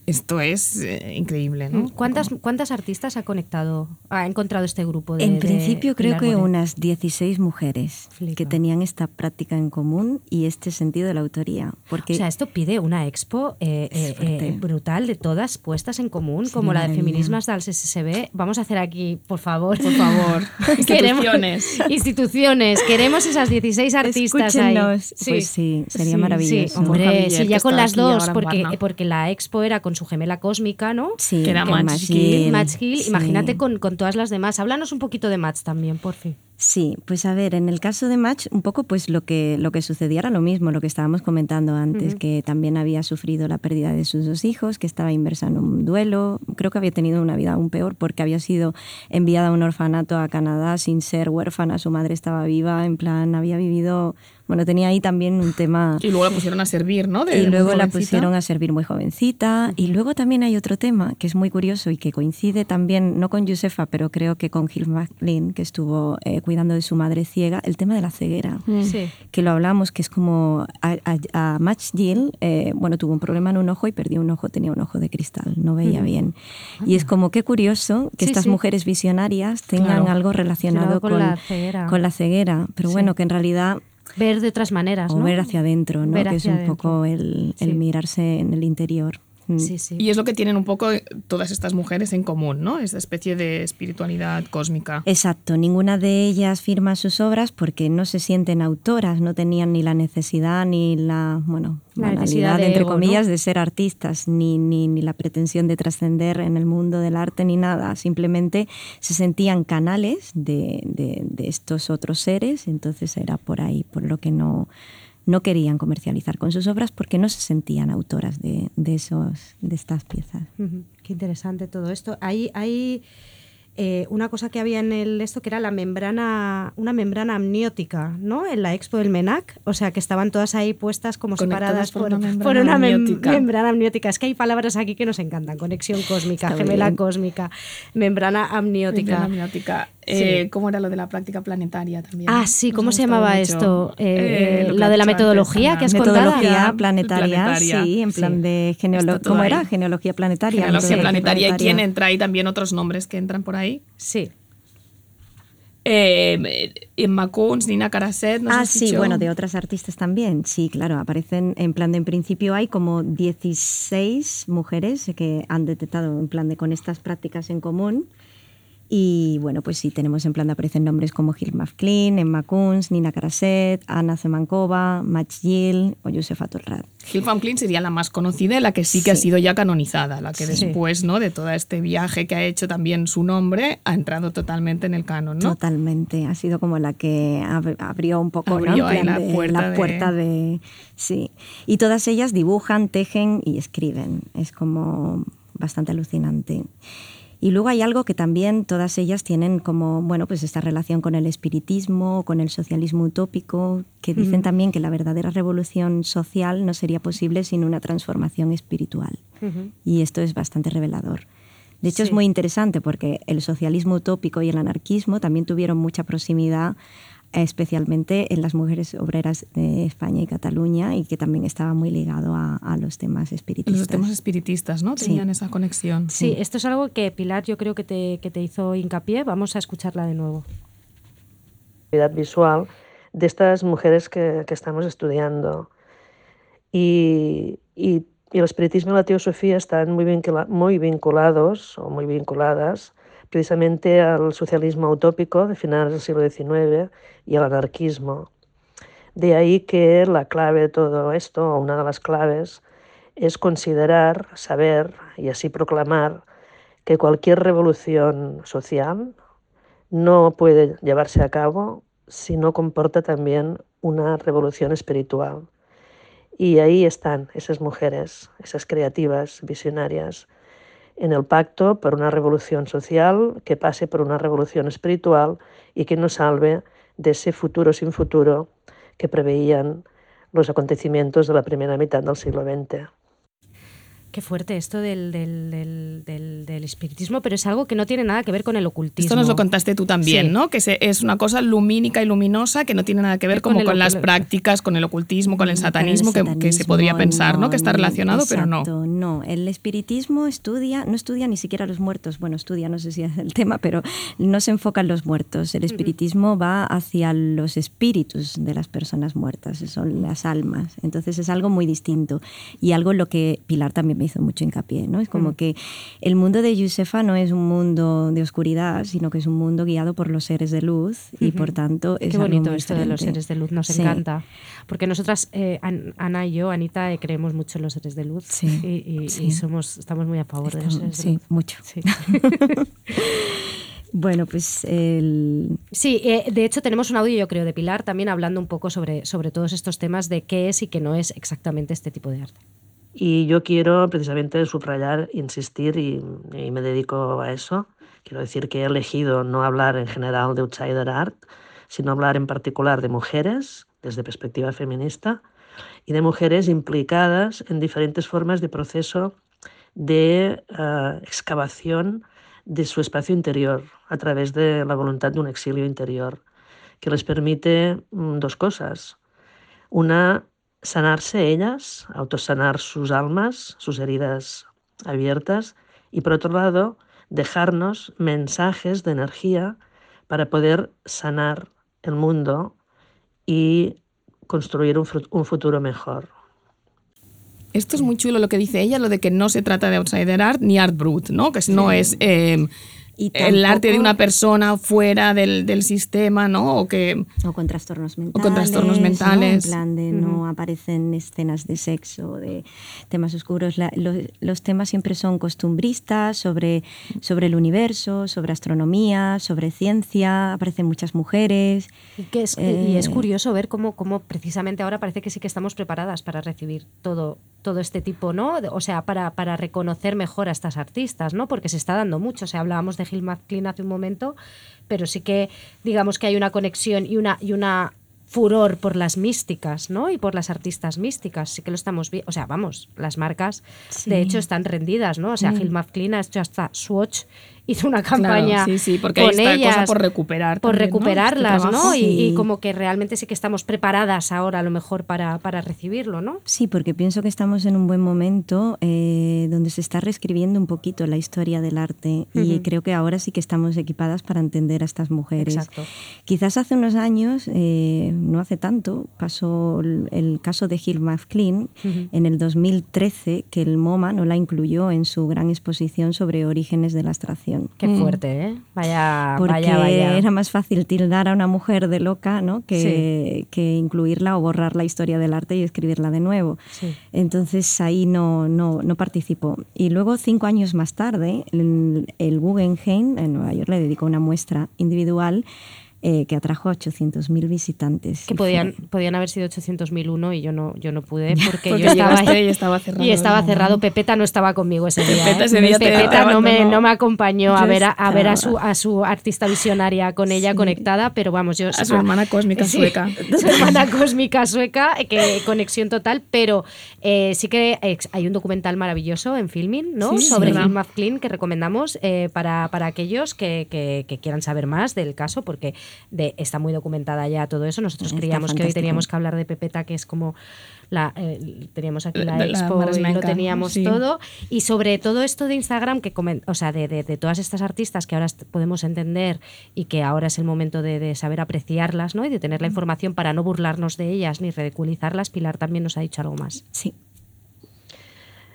Esto es eh, increíble, ¿no? ¿Cuántas, ¿Cuántas artistas ha conectado, ha encontrado este grupo? De, en de principio creo Pilar que unas 16 mujeres que Flipa. tenían esta práctica en común y este sentido de la autoría. Porque O sea, esto pide una expo eh, eh, eh, brutal de todas puestas en común, Sí, como la de feminismas del SSB. Vamos a hacer aquí, por favor. Por favor, instituciones. instituciones. Queremos esas 16 artistas ahí. Escúchenos. Pues sí, sería Sí, maravilloso. hombre, Borja Villar, sí, que ya con las dos, porque, porque la expo era con su gemela cósmica, ¿no? Sí, que era Match Match Gill, sí. imagínate con, con todas las demás. Háblanos un poquito de Match también, por fin. Sí, pues a ver, en el caso de Match, un poco pues lo que, lo que sucedía era lo mismo, lo que estábamos comentando antes, que también había sufrido la pérdida de sus dos hijos, que estaba inversa en un duelo, creo que había tenido una vida aún peor porque había sido enviada a un orfanato a Canadá sin ser huérfana, su madre estaba viva, en plan, había vivido, bueno, tenía ahí también un tema... Y luego la pusieron a servir, ¿no? De Y luego la pusieron a servir muy jovencita. Y luego también hay otro tema que es muy curioso y que coincide también, no con Josefa, pero creo que con Gil McLean, que estuvo eh, cuidando de su madre ciega, el tema de la ceguera. Sí. Que lo hablamos, que es como a, a, a Match Gill, eh, bueno, tuvo un problema en un ojo y perdió un ojo, tenía un ojo de cristal, no veía bien. Y es como qué curioso que Sí, estas sí. mujeres visionarias tengan Claro. algo relacionado Relacionado con con, la ceguera. con la ceguera. Pero Sí. bueno, que en realidad Ver de otras maneras, o ¿no? ver hacia adentro, ¿no? Ver que es un adentro. poco el, el Sí. mirarse en el interior. Mm. Sí, sí. Y es lo que tienen un poco todas estas mujeres en común, ¿no? Esta especie de espiritualidad cósmica. Exacto, ninguna de ellas firma sus obras porque no se sienten autoras, no tenían ni la necesidad ni la, bueno, La necesidad de entre ego, ¿no? comillas, de ser artistas, ni, ni, ni la pretensión de trascender en el mundo del arte ni nada. Simplemente se sentían canales de, de- de estos otros seres, entonces era por ahí, por lo que no, no querían comercializar con sus obras porque no se sentían autoras de, de esos, de estas piezas. Qué interesante todo esto. Hay, hay eh, una cosa que había en el esto que era la membrana, una membrana amniótica, ¿no? En la expo del MENAC. O sea, que estaban todas ahí puestas como Conectadas separadas por por, una membrana por una mem- amniótica. membrana amniótica. Es que hay palabras aquí que nos encantan. Conexión cósmica, Está gemela bien. cósmica, membrana amniótica. Amniótica. Eh, ¿Cómo era lo de la práctica planetaria también? Ah, sí, ¿cómo se llamaba mucho. esto? Eh, lo que la de la antes, metodología que has contado. Metodología Planetaria, planetaria, sí, en plan sí. de genealogía. ¿Cómo ahí. era? Genealogía planetaria. Genealogía Sí, planetaria. ¿Y quién entra ahí? También otros nombres que entran por ahí. Sí. Eh, Emma Kunz, Nina Karaset, ¿nos Ah, has sí, dicho? bueno, de otras artistas también. Sí, claro, aparecen en plan de, en principio hay como 16 mujeres que han detectado en plan de con estas prácticas en común. Y bueno, pues sí, tenemos en plan de aparecen nombres como Gil McLean, Emma Kunz, Nina Karaset, Ana Zemankova, Match Gill o Josefa Torrat. Hill Van Klein sería la más conocida y la que sí que ha Sí. sido ya canonizada, la que Sí. después ¿no? de todo este viaje que ha hecho también su nombre, ha entrado totalmente en el canon, ¿no? Totalmente, ha sido como la que ab- abrió un poco ¿no? Abrió plan la de- puerta la de- puerta de... Sí, y todas ellas dibujan, tejen y escriben, es como bastante alucinante. Y luego hay algo que también todas ellas tienen como, bueno, pues esta relación con el espiritismo, con el socialismo utópico, que dicen también que la verdadera revolución social no sería posible sin una transformación espiritual. Y esto es bastante revelador. De hecho, Sí. es muy interesante porque el socialismo utópico y el anarquismo también tuvieron mucha proximidad, especialmente en las mujeres obreras de España y Cataluña, y que también estaba muy ligado a, a los temas espiritistas. Los temas espiritistas, ¿no? Sí. Tenían esa conexión. Sí, esto es algo que Pilar yo creo que te, que te hizo hincapié. Vamos a escucharla de nuevo. visual de estas mujeres que, que estamos estudiando. Y, y- y el espiritismo y la teosofía están muy, vincula- muy vinculados o muy vinculadas precisamente al socialismo utópico de finales del siglo XIX y al anarquismo. De ahí que la clave de todo esto, o una de las claves, es considerar, saber y así proclamar que cualquier revolución social no puede llevarse a cabo si no comporta también una revolución espiritual. Y ahí están esas mujeres, esas creativas, visionarias, en el pacto por una revolución social que pase por una revolución espiritual y que nos salve de ese futuro sin futuro que preveían los acontecimientos de la primera mitad del siglo XX. Qué fuerte esto del, del, del, del, espiritismo, pero es algo que no tiene nada que ver con el ocultismo. Esto nos lo contaste tú también, ¿no? Que es una cosa lumínica y luminosa que no tiene nada que ver como con, las prácticas, con el ocultismo, con el satanismo, que, que, se podría pensar, ¿no? Que está relacionado, pero no. No, el espiritismo estudia, no estudia ni siquiera los muertos. Bueno, estudia, no sé si es el tema, pero no se enfoca en los muertos. El espiritismo va hacia los espíritus de las personas muertas, son las almas. Entonces es algo muy distinto y algo en lo que Pilar también me hizo mucho hincapié, ¿no? Es como que el mundo de Josefa no es un mundo de oscuridad, sino que es un mundo guiado por los seres de luz y por tanto es Qué bonito esto de los seres de luz, nos encanta. Porque nosotras, eh, Ana y yo, Anita, eh, creemos mucho en los seres de luz sí. y, y, y, somos, estamos muy a favor estamos, de los seres de luz. mucho. Sí. Bueno, pues el... Sí, eh, de hecho tenemos un audio, yo creo, de Pilar también hablando un poco sobre, sobre todos estos temas de qué es y qué no es exactamente este tipo de arte. Y yo quiero precisamente subrayar, insistir, y, me dedico a eso. Quiero decir que he elegido no hablar en general de outsider art, sino hablar en particular de mujeres desde perspectiva feminista y de mujeres implicadas en diferentes formas de proceso de uh, excavación de su espacio interior a través de la voluntad de un exilio interior que les permite mm, dos cosas. Una, sanarse ellas, autosanar sus almas, sus heridas abiertas, y por otro lado, dejarnos mensajes de energía para poder sanar el mundo y construir un, un futuro mejor. Esto es muy chulo lo que dice ella, lo de que no se trata de outsider art ni art brut, ¿no? Que no es eh, y el arte de una persona fuera del, del, sistema, ¿no? O, que, o con trastornos mentales. O con trastornos mentales. ¿no? En plan de uh -huh. no aparecen escenas de sexo, de temas oscuros. La, lo, los temas siempre son costumbristas, sobre, sobre el universo, sobre astronomía, sobre ciencia. Aparecen muchas mujeres. Y, que es, eh, y es curioso ver cómo, cómo precisamente ahora parece que sí que estamos preparadas para recibir todo, todo este tipo, ¿no? O sea, para, para reconocer mejor a estas artistas, ¿no? Porque se está dando mucho. O sea, hablábamos de Gil McClean hace un momento, pero sí que digamos que hay una conexión y una, y una furor por las místicas, ¿no? Y por las artistas místicas, sí que lo estamos viendo. O sea, vamos, las marcas Sí. de hecho están rendidas, ¿no? O sea, Mm. Gil McClean ha hecho hasta Swatch hizo una campaña Claro, sí, sí, porque con hay esta ellas cosa por recuperar. por también, ¿no? recuperarlas, Este ¿no? Y, como que realmente sí que estamos preparadas ahora a lo mejor para, para recibirlo, ¿no? Sí, porque pienso que estamos en un buen momento eh, donde se está reescribiendo un poquito la historia del arte y creo que ahora sí que estamos equipadas para entender a estas mujeres. Exacto. Quizás hace unos años, eh, no hace tanto, pasó el, el caso de Gil McClean Ujú. en el 2013 que el MoMA no la incluyó en su gran exposición sobre orígenes de la abstracción. Qué Mm. fuerte, ¿eh? Vaya, Porque vaya, vaya. era más fácil tildar a una mujer de loca ¿no? que, que incluirla o borrar la historia del arte y escribirla de nuevo. Sí. Entonces ahí no, no, no participó. Y luego, cinco años más tarde, el, el Guggenheim en Nueva York le dedicó una muestra individual eh, que atrajo a 800.000 visitantes. Que podían, fue- podían haber sido 800.000 y yo no, yo no pude porque, Porque yo estaba ahí y estaba cerrado. y estaba cerrado. Pepeta no estaba conmigo ese día. Pepeta ¿eh? ese día Pepeta no, me, no me acompañó a ver a, a ver a su, a su artista visionaria con ella Sí. conectada, pero vamos, yo A su hermana cósmica Sí, sueca. Su hermana cósmica sueca, que conexión total, pero eh, sí que hay un documental maravilloso en Filming, ¿no? Sí, Sobre sí. Gil McClean que recomendamos eh, para, para aquellos que, que- que quieran saber más del caso, porque de, está muy documentada ya todo eso. Nosotros Está creíamos que hoy teníamos que hablar de Pepeta, que es como la eh, teníamos aquí la, La- la expo y lo teníamos sí. todo. Y sobre todo esto de Instagram, que o sea, de, de- de todas estas artistas que ahora podemos entender y que ahora es el momento de, de saber apreciarlas, ¿no? Y de tener la información para no burlarnos de ellas ni ridiculizarlas. Pilar también nos ha dicho algo más. Sí.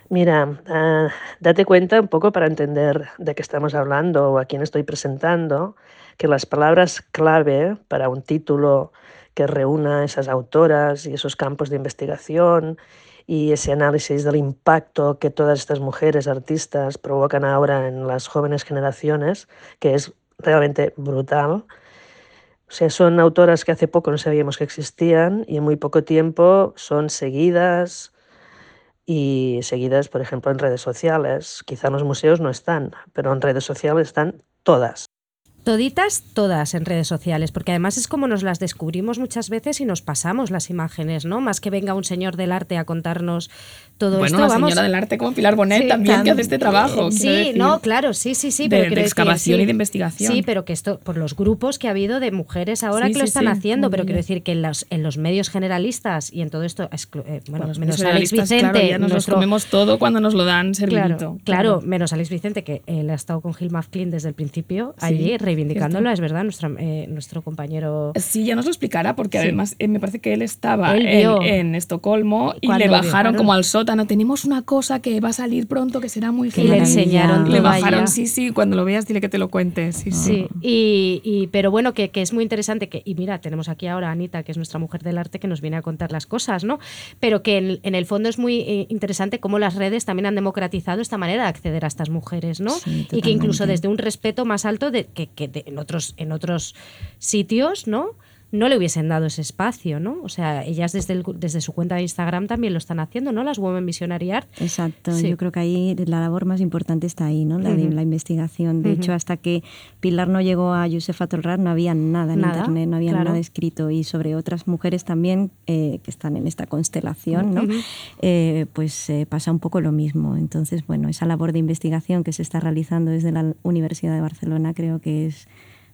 Mira, ah, date cuenta un poco para entender de qué estamos hablando o a quién estoy presentando, que las palabras clave para un título que reúna esas autoras y esos campos de investigación y ese análisis del impacto que todas estas mujeres artistas provocan ahora en las jóvenes generaciones, que es realmente brutal. O sea, son autoras que hace poco no sabíamos que existían y en muy poco tiempo son seguidas y seguidas, por ejemplo, en redes sociales. Quizá en los museos no están, pero en redes sociales están todas. Toditas, todas en redes sociales, porque además es como nos las descubrimos muchas veces y nos pasamos las imágenes, ¿no? Más que venga un señor del arte a contarnos todo bueno, esto. una vamos, señora del arte como Pilar Bonet Sí, también tam- que hace este trabajo. Sí, decir, no, claro, sí, sí, sí. de- pero de decir, excavación sí. y de investigación. Sí, pero que esto, por los grupos que ha habido de mujeres ahora Sí, que lo están haciendo, pero quiero decir que en los, en los medios generalistas y en todo esto, eh, bueno, los menos Alex Vicente, claro, ya nos nuestro- los comemos todo cuando nos lo dan servidito. Claro, claro, menos Alex Vicente, que él ha estado con Gil Mafklin desde el principio, allí reivindicándolo, es verdad, nuestra, eh, nuestro compañero. Sí, ya nos lo explicará, porque Sí. además eh, me parece que él estaba Él en, Estocolmo y le bajaron como al sótano. Tenemos una cosa que va a salir pronto que será muy Que le genial. enseñaron Le bajaron, allá. sí, sí, cuando lo veas dile que te lo cuente. Sí, sí. Sí, y, y- pero bueno, que, que es muy interesante que, y mira, tenemos aquí ahora a Anita, que es nuestra mujer del arte, que nos viene a contar las cosas, ¿no? Pero que en, en el fondo es muy eh, interesante cómo las redes también han democratizado esta manera de acceder a estas mujeres, ¿no? Sí, y que incluso desde un respeto más alto de, que, que de- en, otros, en otros sitios, ¿no? No le hubiesen dado ese espacio, ¿no? O sea, ellas desde, el- desde su cuenta de Instagram también lo están haciendo, ¿no? Las Women Visionary Art. Exacto, Sí. yo creo que ahí la labor más importante está ahí, ¿no? La de Ujú. la investigación. De hecho, hasta que Pilar no llegó a Josefa Tolrad no había nada en Nada, internet, no había claro. nada escrito. Y sobre otras mujeres también eh, que están en esta constelación, ¿no? Eh, pues eh, pasa un poco lo mismo. Entonces, bueno, esa labor de investigación que se está realizando desde la Universidad de Barcelona creo que es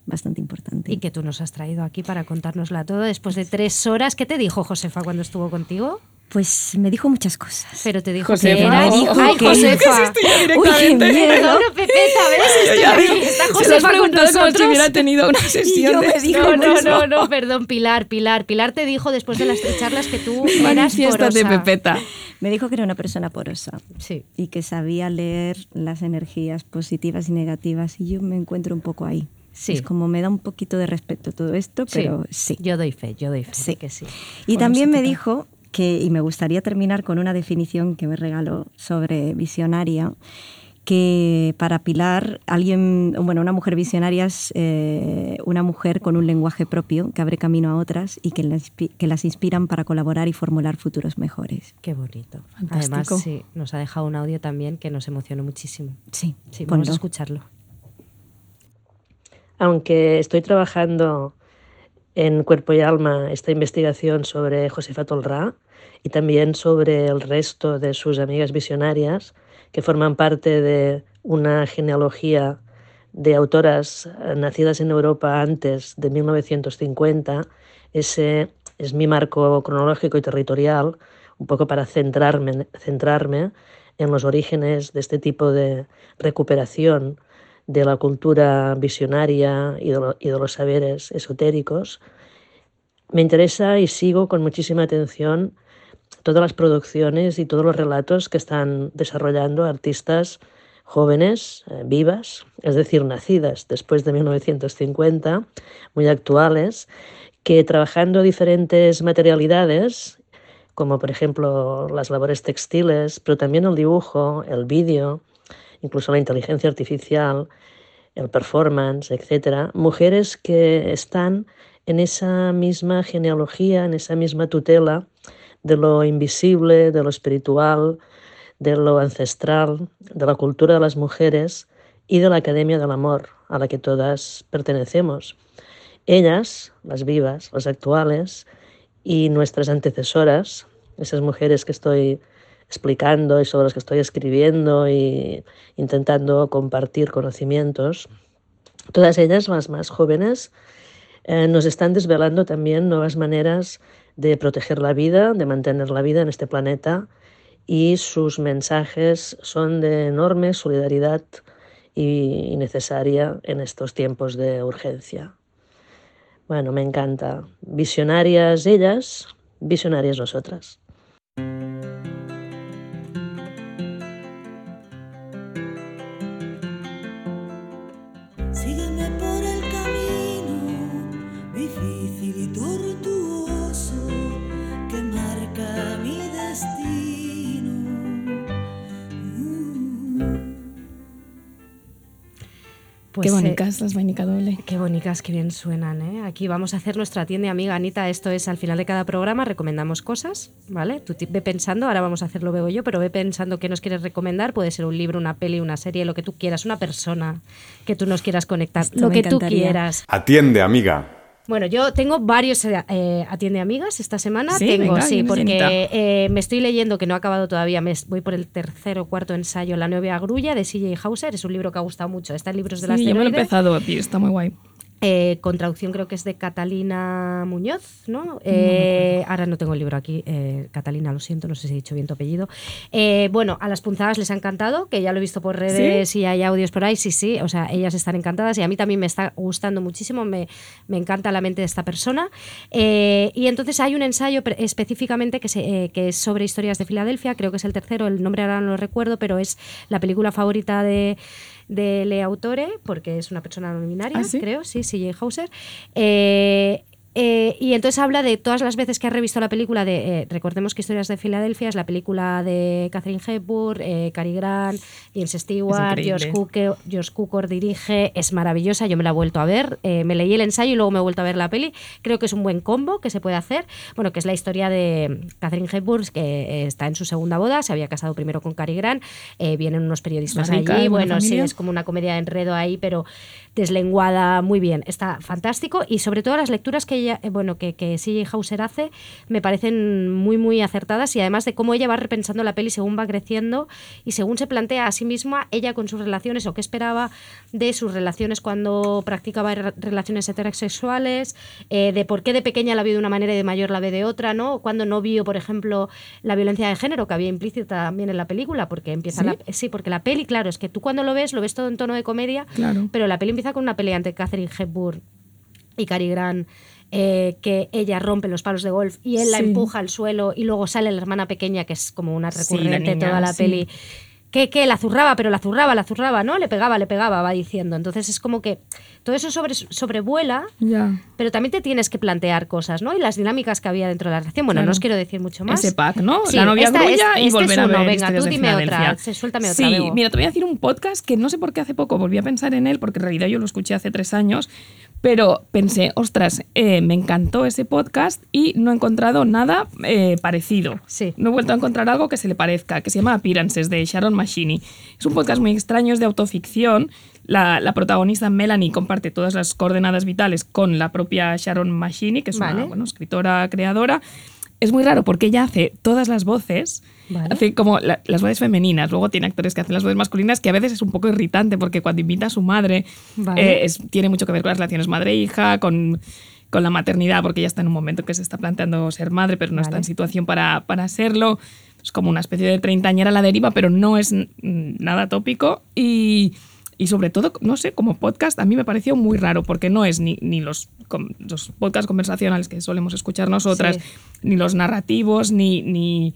bastante importante. Y que tú nos has traído aquí para contárnosla todo después de tres horas. ¿Qué te dijo Josefa cuando estuvo contigo? Pues me dijo muchas cosas. Pero te dijo Josefa, que era. dijo ¡Ay, que- Josefa! Uy, qué miedo. Perdona, Pepeta, ¿ves? Estoy Ya aquí. digo, Está Josefa con preguntado como si nosotros. hubiera tenido una sesión yo de me dijo No, no, mismo. no, no, perdón, Pilar, Pilar. Pilar te dijo después de las tres charlas que tú eras porosa. Pepeta. Me dijo que era una persona porosa. Sí. y que sabía leer las energías positivas y negativas y yo me encuentro un poco ahí. Sí. Es como me da un poquito de respeto todo esto, pero sí. Yo doy fe, yo doy fe. Sí. que sí. Y también me dijo que, y me gustaría terminar con una definición que me regaló sobre visionaria, que para Pilar, alguien, bueno, una mujer visionaria es eh, una mujer con un lenguaje propio que abre camino a otras y que las, que las inspiran para colaborar y formular futuros mejores. Qué bonito. Fantástico. Además, sí, nos ha dejado un audio también que nos emocionó muchísimo. Sí, Sí, vamos ponlo. a escucharlo. Aunque estoy trabajando en cuerpo y alma esta investigación sobre Josefa Tolrá y también sobre el resto de sus amigas visionarias que forman parte de una genealogía de autoras nacidas en Europa antes de 1950. Ese es mi marco cronológico y territorial, un poco para centrarme, centrarme en los orígenes de este tipo de recuperación de la cultura visionaria y de, los saberes esotéricos. Me interesa y sigo con muchísima atención todas las producciones y todos los relatos que están desarrollando artistas jóvenes, eh, vivas, es decir, nacidas después de 1950, muy actuales, que trabajando diferentes materialidades, como por ejemplo las labores textiles, pero también el dibujo, el vídeo, incluso la inteligencia artificial, el performance, etcétera, mujeres que están en esa misma genealogía, en esa misma tutela de lo invisible, de lo espiritual, de lo ancestral, de la cultura de las mujeres y de la Academia del Amor, a la que todas pertenecemos. Ellas, las vivas, las actuales, y nuestras antecesoras, esas mujeres que estoy explicando y sobre las que estoy escribiendo y intentando compartir conocimientos, todas ellas, las más jóvenes, eh, nos están desvelando también nuevas maneras de proteger la vida, de mantener la vida en este planeta y sus mensajes son de enorme solidaridad y necesaria en estos tiempos de urgencia. Bueno, me encanta. Visionarias ellas, visionarias nosotras. Qué eh, bonitas las vainica doble. Qué bonitas, qué bien suenan, ¿eh? Aquí vamos a hacer nuestra tienda amiga Anita. Esto es al final de cada programa, recomendamos cosas, ¿vale? Tú ve pensando, ahora vamos a hacerlo veo yo, pero ve pensando qué nos quieres recomendar. Puede ser un libro, una peli, una serie, lo que tú quieras, una persona que tú nos quieras conectar, Esto lo que tú quieras. Atiende, amiga. Bueno, yo tengo varios eh, Atiende Amigas esta semana. Sí, tengo, venga, sí, porque eh, me estoy leyendo, que no he acabado todavía, me voy por el tercer o cuarto ensayo, La novia grulla de C.J. Hauser. Es un libro que ha gustado mucho. Está en libros de las Sí, yo me lo he empezado está muy guay. Eh, con traducción creo que es de Catalina Muñoz, ¿no? Eh, ahora no tengo el libro aquí, eh, Catalina, lo siento, no sé si he dicho bien tu apellido. Eh, bueno, a las punzadas les ha encantado, que ya lo he visto por redes y hay audios por ahí, sí, sí, o sea, ellas están encantadas y a mí también me está gustando muchísimo, me, me encanta la mente de esta persona. Y entonces hay un ensayo específicamente que, se, que es sobre historias de Filadelfia, creo que es el tercero, el nombre ahora no lo recuerdo, pero es la película favorita de de Le Autore, porque es una persona no binaria, ¿Ah, sí? creo, sí, C.J. Hauser. Eh, eh, y entonces habla de todas las veces que ha revisto la película de, eh, recordemos que Historias de Filadelfia es la película de Catherine Hepburn, eh, Cary Grant, James Stewart. George Cukor, George Cukor dirige, es maravillosa, yo me la he vuelto a ver, eh, me leí el ensayo y luego me he vuelto a ver la peli, creo que es un buen combo que se puede hacer, bueno, que es la historia de Catherine Hepburn, que eh, está en su segunda boda, se había casado primero con Cary Grant, eh, vienen unos periodistas rica, allí, bueno, sí, es como una comedia de enredo ahí, pero deslenguada muy bien. Está fantástico y sobre todo las lecturas que ella, eh, bueno, que, que C.J. Hauser hace me parecen muy, muy acertadas y además de cómo ella va repensando la peli según va creciendo y según se plantea a sí misma, ella con sus relaciones o qué esperaba de sus relaciones cuando practicaba re- relaciones heterosexuales, eh, de por qué de pequeña la vio de una manera y de mayor la ve de otra, ¿no? Cuando no vio, por ejemplo, la violencia de género que había implícita también en la película, porque empieza ¿Sí? la, sí, porque la peli, claro, es que tú cuando lo ves, lo ves todo en tono de comedia, Claro. pero la peli empieza con una pelea entre Catherine Hepburn y Cary Grant, eh, que ella rompe los palos de golf y él la Sí. empuja al suelo y luego sale la hermana pequeña, que es como una Sí, la recurrente toda la peli. Que, que la zurraba, pero la zurraba, la zurraba, ¿no? Le pegaba, le pegaba, va diciendo. Entonces es como que todo eso sobre, sobrevuela, Ya. pero también te tienes que plantear cosas, ¿no? Y las dinámicas que había dentro de la relación. Bueno, Claro. no os quiero decir mucho más. Ese pack, ¿no? Sí, la novia esta grulla y este volver es a uno. ver Venga, Historias tú dime otra, se- suéltame otra, Sí, Bego. mira, te voy a decir un podcast que no sé por qué hace poco volví a pensar en él, porque en realidad yo lo escuché hace tres años, pero pensé, ostras, eh, me encantó ese podcast y no he encontrado nada eh, parecido. Sí. No he vuelto a encontrar algo que se le parezca, que se llama Appearances, de Sharon Machini. Es un podcast muy extraño, es de autoficción. La, la protagonista Melanie comparte todas las coordenadas vitales con la propia Sharon Machini, que es Vale. una bueno, escritora, creadora. Es muy raro porque ella hace todas las voces, Vale. hace como la- las voces femeninas, luego tiene actores que hacen las voces masculinas, que a veces es un poco irritante porque cuando invita a su madre, Vale. eh, es- tiene mucho que ver con las relaciones madre-hija, con, con la maternidad, porque ella está en un momento que se está planteando ser madre, pero no está Vale. en situación para, para serlo. Es como una especie de treintañera a la deriva, pero no es nada tópico. Y, y sobre todo, no sé, como podcast a mí me pareció muy raro, porque no es ni, ni los, los podcasts conversacionales que solemos escuchar nosotras, Sí. ni los narrativos, ni... ni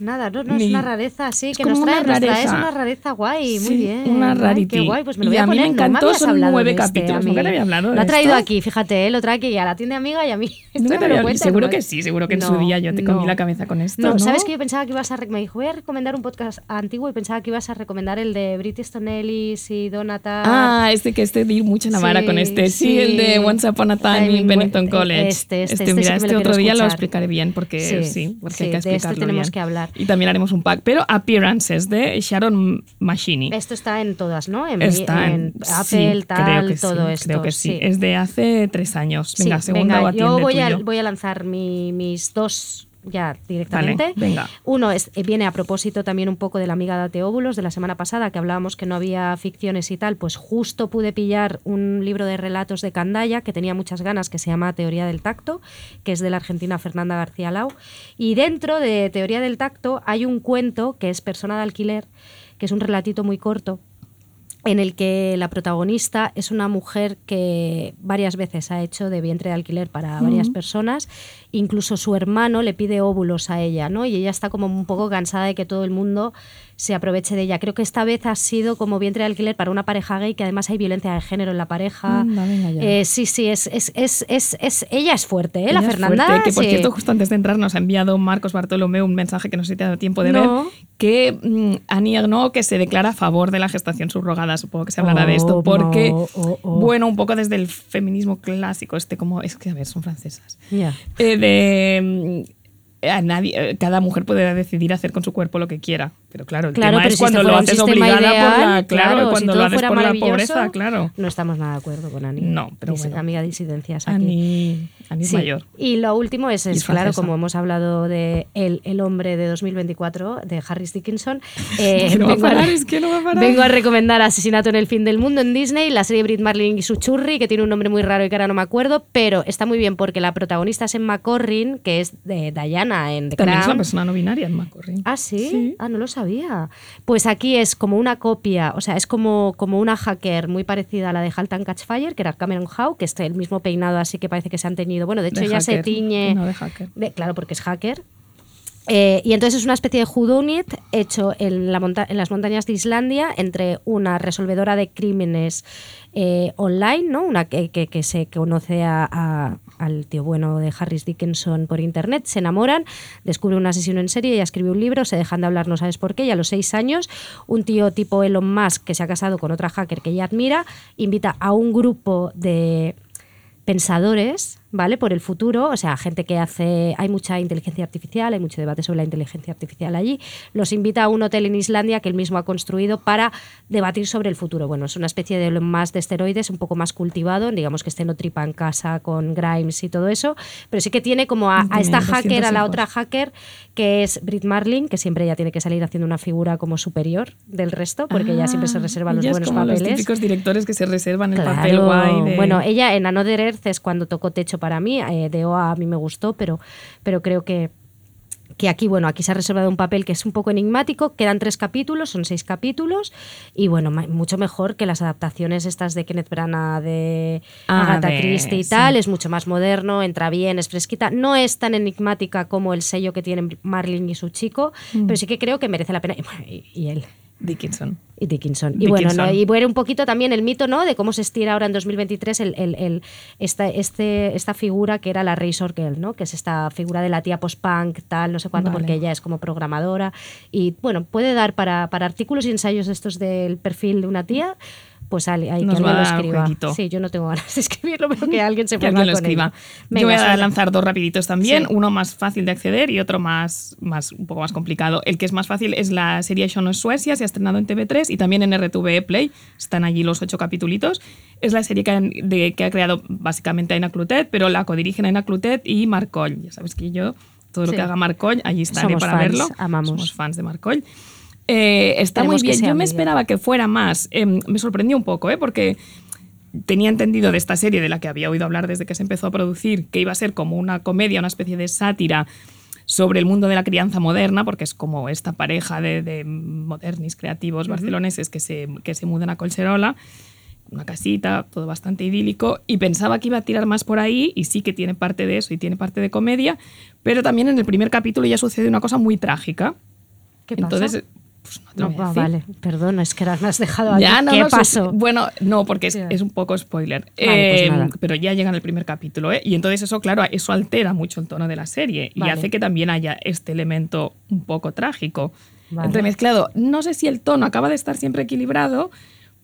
Nada, no, no es una rareza así, es que nos trae, una nos traes rareza. una rareza guay, muy Sí, bien. una Ay, rarity. Qué guay, pues me lo Y voy a, a mí me poner. no encantó, habías son nueve este, capítulos, nunca te había hablado de Lo ha traído esto. aquí, fíjate, ¿eh? lo trae aquí y a la tienda amiga y a mí. Nunca te había- cuenta, seguro que sí, seguro que en su No, día yo te comí la cabeza con esto, No. ¿sabes que yo pensaba que ibas a... Me dijo, voy a recomendar un podcast antiguo y pensaba que ibas a recomendar el de Brit Easton Ellis y Donatar. Ah, este que este di mucha la vara Sí, con este. Sí, el de sí. Once Upon a Time in Bennington eh, College. este, este, este sí mira, este lo otro día lo explicaré bien porque Sí, sí, porque sí, hay que este explicarlo tenemos que hablar. Y también haremos un pack. Pero Appearances de Sharon Machini. Esto está en todas, ¿no? En, Está en en, Apple, sí, tal, creo que todo sí, esto. Creo que sí. Es de hace tres años. Venga, segunda venga, o yo voy a, tuyo. voy a lanzar mi- mis dos ya directamente. Vale, venga. Uno es, eh, viene a propósito también un poco de la amiga Date Óvulos de la semana pasada, que hablábamos que no había ficciones y tal, pues justo pude pillar un libro de relatos de Candaya, que tenía muchas ganas, que se llama Teoría del Tacto, que es de la argentina Fernanda García Lau. Y dentro de Teoría del Tacto hay un cuento que es Persona de Alquiler, que es un relatito muy corto, en el que la protagonista es una mujer que varias veces ha hecho de vientre de alquiler para varias personas, incluso su hermano le pide óvulos a ella, ¿no? Y ella está como un poco cansada de que todo el mundo se aproveche de ella. Creo que esta vez ha sido como vientre de alquiler para una pareja gay, que además hay violencia de género en la pareja. Ya. Eh, sí, sí, es, es, es, es, ella es fuerte, ¿eh? la Ella Fernanda. fuerte, que por sí. cierto, justo antes de entrar nos ha enviado Marcos Bartolomé un mensaje que no sé si te ha dado tiempo de No. ver, que mm, Annie Ernaux que se declara a favor de la gestación subrogada. Supongo que se hablará de esto, Oh, porque, no, oh, oh. bueno, un poco desde el feminismo clásico, este como, es que a ver, son francesas. Ya. Eh, de mm, a nadie, eh, cada mujer puede decidir hacer con su cuerpo lo que quiera. Pero claro, el Claro, tema es si cuando lo haces obligada por la. Claro, cuando lo haces por la pobreza, claro. No estamos nada de acuerdo con Ani. No, pero bueno. Amiga de disidencias aquí. Es Sí. mayor. Y lo último es, claro, como hemos hablado de El, el hombre de 2024, de Harris Dickinson. eh, no va a vengo, parar, a, es que no va a parar. vengo a recomendar Asesinato en el fin del mundo en Disney, la serie Brit Marlin y su churri, que tiene un nombre muy raro y que ahora no me acuerdo, pero está muy bien porque la protagonista es Emma Corrin, que es de Diana en The También es una Crown. persona no binaria en McCorry. Ah, ¿sí? Sí. Ah, no lo sabía. Pues aquí es como una copia, o sea, es como, como una hacker muy parecida a la de Halt and Catch Fire, que era Cameron Howe, que es el mismo peinado así que parece que se han teñido. Bueno, de hecho De ella se hacker, tiñe... no de hacker. de- claro, porque es hacker. Eh, y entonces es una especie de whodunit hecho en, la monta- en las montañas de Islandia entre una resolvedora de crímenes eh, online, ¿no? una que, que- que se conoce a- a- al tío bueno de Harris Dickinson por internet, se enamoran, descubre un asesino en serie, ella escribe un libro, se dejan de hablar, no sabes por qué, y a los seis años un tío tipo Elon Musk que se ha casado con otra hacker que ella admira, invita a un grupo de pensadores, ¿vale? Por el futuro, o sea, gente que hace, hay mucha inteligencia artificial, hay mucho debate sobre la inteligencia artificial allí, los invita a un hotel en Islandia que él mismo ha construido para debatir sobre el futuro. Bueno, es una especie de Musk de esteroides, un poco más cultivado, digamos que este no tripa en casa con Grimes y todo eso, pero sí que tiene como a, a esta 200 hacker, a la otra hacker, que es Brit Marlin, que siempre ella tiene que salir haciendo una figura como superior del resto, porque ella siempre se Ah, reserva los buenos papeles. los típicos directores que se reservan el papel Claro. guay de... Bueno, ella en Another Earth es cuando tocó techo para mí. eh, de OA a mí me gustó, pero, pero creo que, que aquí, bueno, aquí se ha reservado un papel que es un poco enigmático. Quedan tres capítulos, son seis capítulos. Y bueno, mucho mejor que las adaptaciones estas de Kenneth Branagh, de Agatha Christie y sí. tal. Es mucho más moderno, entra bien, es fresquita. No es tan enigmática como el sello que tienen Marlin y su chico, Mm. pero sí que creo que merece la pena. Y él. Dickinson. Y Dickinson. Y bueno. ¿no? y ver un poquito también el mito, ¿no? De cómo se estira ahora en 2023 el, el- el- esta, este, esta figura que era la Razor Girl, ¿no? Que es esta figura de la tía post-punk, tal, no sé cuánto, Vale. porque ella es como programadora. Y bueno, puede dar para, para artículos y ensayos estos del perfil de una tía. Pues hay, hay que alguien lo escriba. jueguito. Sí, yo no tengo ganas de escribirlo, pero que alguien se ponga lo escriba. ello. Yo voy Venga, a suele. lanzar dos rapiditos también, Sí. uno más fácil de acceder y otro más, más un poco más complicado. El que es más fácil es la serie no es Suecia, se ha estrenado en TV3 y también en RTVE Play, están allí los ocho capitulitos. Es la serie que, han- de- que ha creado básicamente Aina Clutet, pero la codirigen Aina Clutet y Marcoll. Ya sabes que yo, todo lo Sí. que haga Marcoll, allí estaré Somos para fans, verlo. amamos. Somos fans de Marcoll. Eh, está Esperemos muy bien. Yo me bien. esperaba que fuera más. Em, me sorprendió un poco, ¿eh? porque tenía entendido de esta serie de la que había oído hablar desde que se empezó a producir, que iba a ser como una comedia, una especie de sátira sobre el mundo de la crianza moderna, porque es como esta pareja de, de modernis creativos barceloneses que se, que se mudan a Colserola, una casita, todo bastante idílico, y pensaba que iba a tirar más por ahí, y sí que tiene parte de eso y tiene parte de comedia, pero también en el primer capítulo ya sucede una cosa muy trágica. ¿Qué pasa? Entonces, pues no te No, lo voy a va, decir. vale, perdona, es que ahora me has dejado aquí. Ya, no, ¿Qué no, pasó? Bueno, no, porque es, es un poco spoiler. Vale, pues Eh, nada. pero ya llega en el primer capítulo, ¿eh? Y entonces eso, claro, eso altera mucho el tono de la serie y hace que también haya este elemento un poco trágico. Vale. Entremezclado. No sé si el tono acaba de estar siempre equilibrado,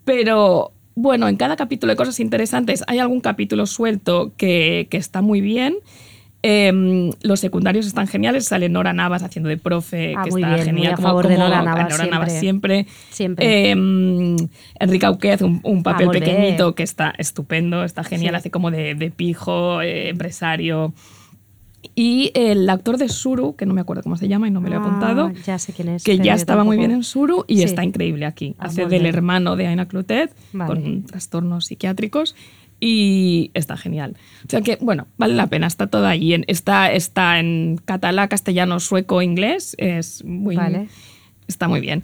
pero bueno, en cada capítulo hay cosas interesantes. Hay algún capítulo suelto que, que está muy bien. Em, los secundarios están geniales. Sale Nora Navas haciendo de profe, Ah, que está bien, genial. a favor de Nora Navas siempre. siempre. Siempre. Em, Enrique Auquez, un, un papel bé. pequeñito que está estupendo, está genial, Sí. hace como de, de pijo, eh, empresario. Y el actor de Suru, que no me acuerdo cómo se llama y no me lo he Ah, apuntado, ya sé quién es. que ya estaba muy bien en Suru y Sí. está increíble aquí. Ah, Hace del bé. hermano de Aina Clotet Vale. con trastornos psiquiátricos y está genial. O sea que, bueno, vale la pena, está todo. En- Está, está en catalán, castellano, sueco, inglés, es muy, Vale. está muy bien.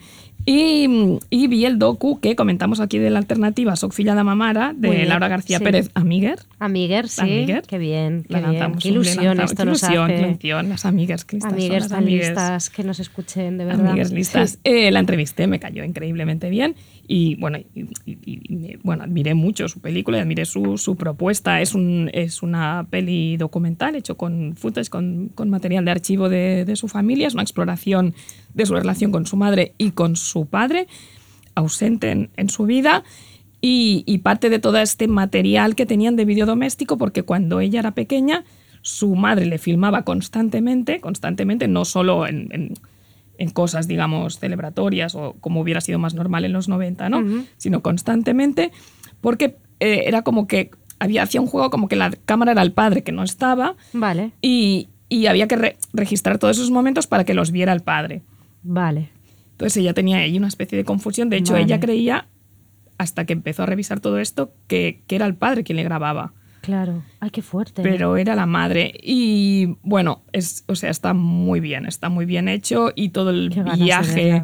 Y, y vi el docu que comentamos aquí de la alternativa Soc filla de Mamara, de bien, Laura García sí. Pérez Amiguer. Amiguer, sí. Amiguer. Qué bien, qué bien. Qué ilusión esto Qué nos ilusión, hace. ilusión. Las amigas que listas son, Amigues las tan amigues. listas que nos escuchen, de verdad. Amigas listas. Sí. Eh, la entrevisté, me cayó increíblemente bien y bueno, bueno admiré mucho su película y admiré su, su propuesta. Es, un, es una peli documental hecho con footage, con, con material de archivo de, de su familia. Es una exploración de su relación con su madre y con su padre, ausente en, en su vida. Y, parte de todo este material que tenían de vídeo doméstico, porque cuando ella era pequeña, su madre le filmaba constantemente, constantemente, no solo en- en cosas, digamos, celebratorias o como hubiera sido más normal en los 90, ¿no? Sino constantemente, porque eh, era como que había, hacía un juego como que la cámara era el padre que no estaba Vale, y, y había que re- registrar todos esos momentos para que los viera el padre. vale. Entonces ella tenía ahí una especie de confusión. De hecho, Vale. ella creía, hasta que empezó a revisar todo esto, que, que era el padre quien le grababa. Claro. Ay, qué fuerte. Pero era la madre. Y bueno, es, o sea, está muy bien, está muy bien hecho. Y todo el viaje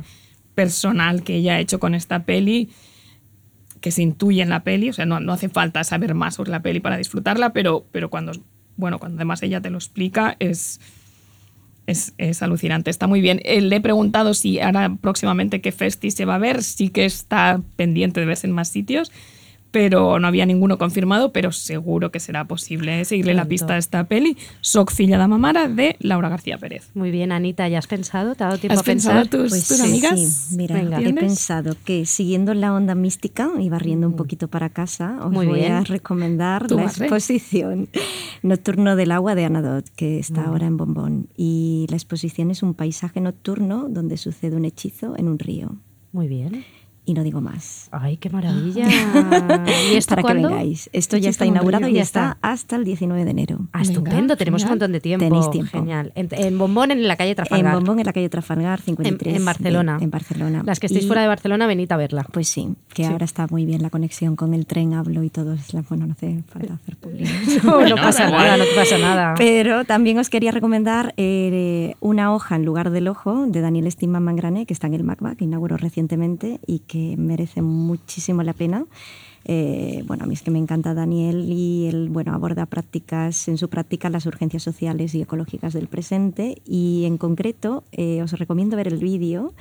personal que ella ha hecho con esta peli, que se intuye en la peli, o sea, no, no hace falta saber más sobre la peli para disfrutarla, pero, pero cuando, bueno, cuando además ella te lo explica, es, es, es alucinante, está muy bien. Eh, le he preguntado si ahora próximamente qué festi se va a ver, sí que está pendiente de verse en más sitios, pero no había ninguno confirmado, pero seguro que será posible seguirle la pista a esta peli. Soc filla da mamara de Laura García Pérez. Muy bien, Anita, ¿ya has pensado? ¿Te ha dado tiempo ¿Has a pensar? pensado tus, Pues tus sí, amigas? sí. Mira, Venga. he pensado que siguiendo la onda mística y barriendo un poquito para casa, os Mm. Muy voy a recomendar la barre. exposición Nocturno del Agua de Anadot, que Mm. está ahora en Bombón. Y la exposición es un paisaje nocturno donde sucede un hechizo en un río. Muy bien. Y no digo más. Ay, qué maravilla. ¿Y esto para cuándo? que vengáis. Esto ya está en un inaugurado y Ya está hasta el 19 de enero. Ah, Venga, estupendo, tenemos un genial. montón de tiempo. Tenéis tiempo. Genial. En, en Bombón, en la calle En Trafalgar. Bombón, en la calle Trafalgar, En- 53. en Barcelona. En Barcelona. Las que estéis Y- fuera de Barcelona, venid a verla. Pues sí, que Sí. ahora está muy bien la conexión con el tren, hablo y todo. Es la, bueno, no hace falta hacer público. No, no pasa nada, no pasa nada. Pero también os quería recomendar eh, una hoja en lugar del ojo de Daniel Stinman Mangrané, que está en el MACBA, que inauguró recientemente y que merece muchísimo la pena. Eh, bueno, a mí es que me encanta Daniel y él bueno, aborda prácticas, en su práctica las urgencias sociales y ecológicas del presente y en concreto eh, os recomiendo ver el vídeo,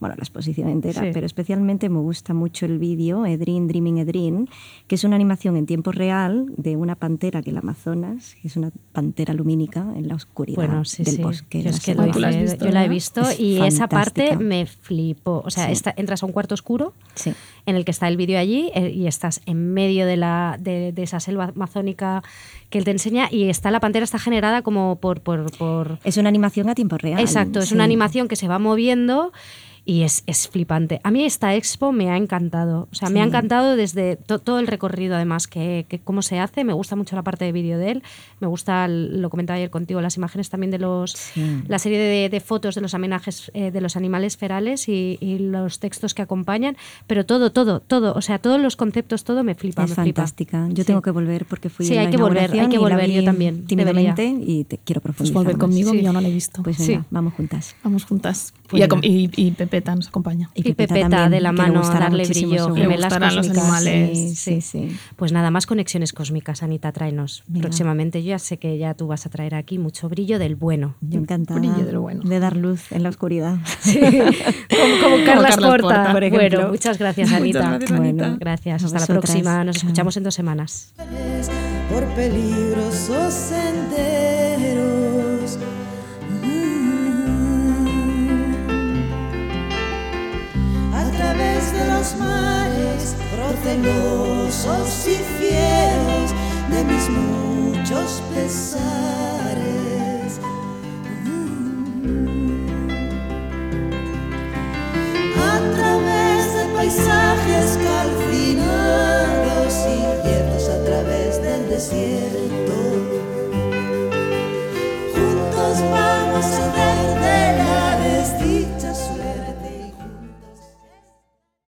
bueno, la exposición entera, Sí. pero especialmente me gusta mucho el vídeo Edrin Dreaming Edrin, que es una animación en tiempo real de una pantera que el Amazonas, que es una pantera lumínica en la oscuridad Bueno, sí, del sí. bosque. Yo, la es que selva. lo ¿Tú la visto, yo la he visto Es y esa parte me flipó. O sea, Sí. esta- entras a un cuarto oscuro Sí. en el que está el vídeo allí eh, y estás en medio de, la, de, de esa selva amazónica que él te enseña y está la pantera está generada como por... por, por... Es una animación a tiempo real. Exacto, es una animación que se va moviendo y es, es flipante. A mí esta expo me ha encantado. O sea, me ha Sí. encantado desde to- todo el recorrido, además, que, que cómo se hace. Me gusta mucho la parte de vídeo de él. Me gusta, el- lo comentaba ayer contigo, las imágenes también de los. Sí. La serie de, de fotos de los homenajes eh, de los animales ferales y, y los textos que acompañan. Pero todo, todo, todo. O sea, todos los conceptos, todo me flipa. Es me flipa. fantástica. Yo Sí. tengo que volver porque fui Sí, hay la que volver, hay que volver, yo también, Tímidamente y te quiero Pues profundizar volver más. conmigo, Sí. que yo no la he visto. Pues Sí. venga, vamos juntas. Vamos juntas. Pues y, y, y Pepeta nos acompaña. Y Pepeta también, de la mano, darle brillo, gemelas gustarán los cósmicas. animales. Sí, sí, sí. Pues nada más conexiones cósmicas, Anita, tráenos. Próximamente yo ya sé que ya tú vas a traer aquí mucho brillo del bueno. Yo encantada Brillo de lo bueno. de dar luz en la oscuridad. como, como Carlas Carlas Porta, Porta, por ejemplo. Bueno, muchas gracias, Anita. Muchas gracias, Anita. Bueno, Gracias, hasta la próxima. Nos escuchamos en dos semanas. por peligrosos senderos. De los mares procelosos y fieros de mis muchos pesares. Mm. A través de paisajes calcinados y yertos a través del desierto. Juntos vamos a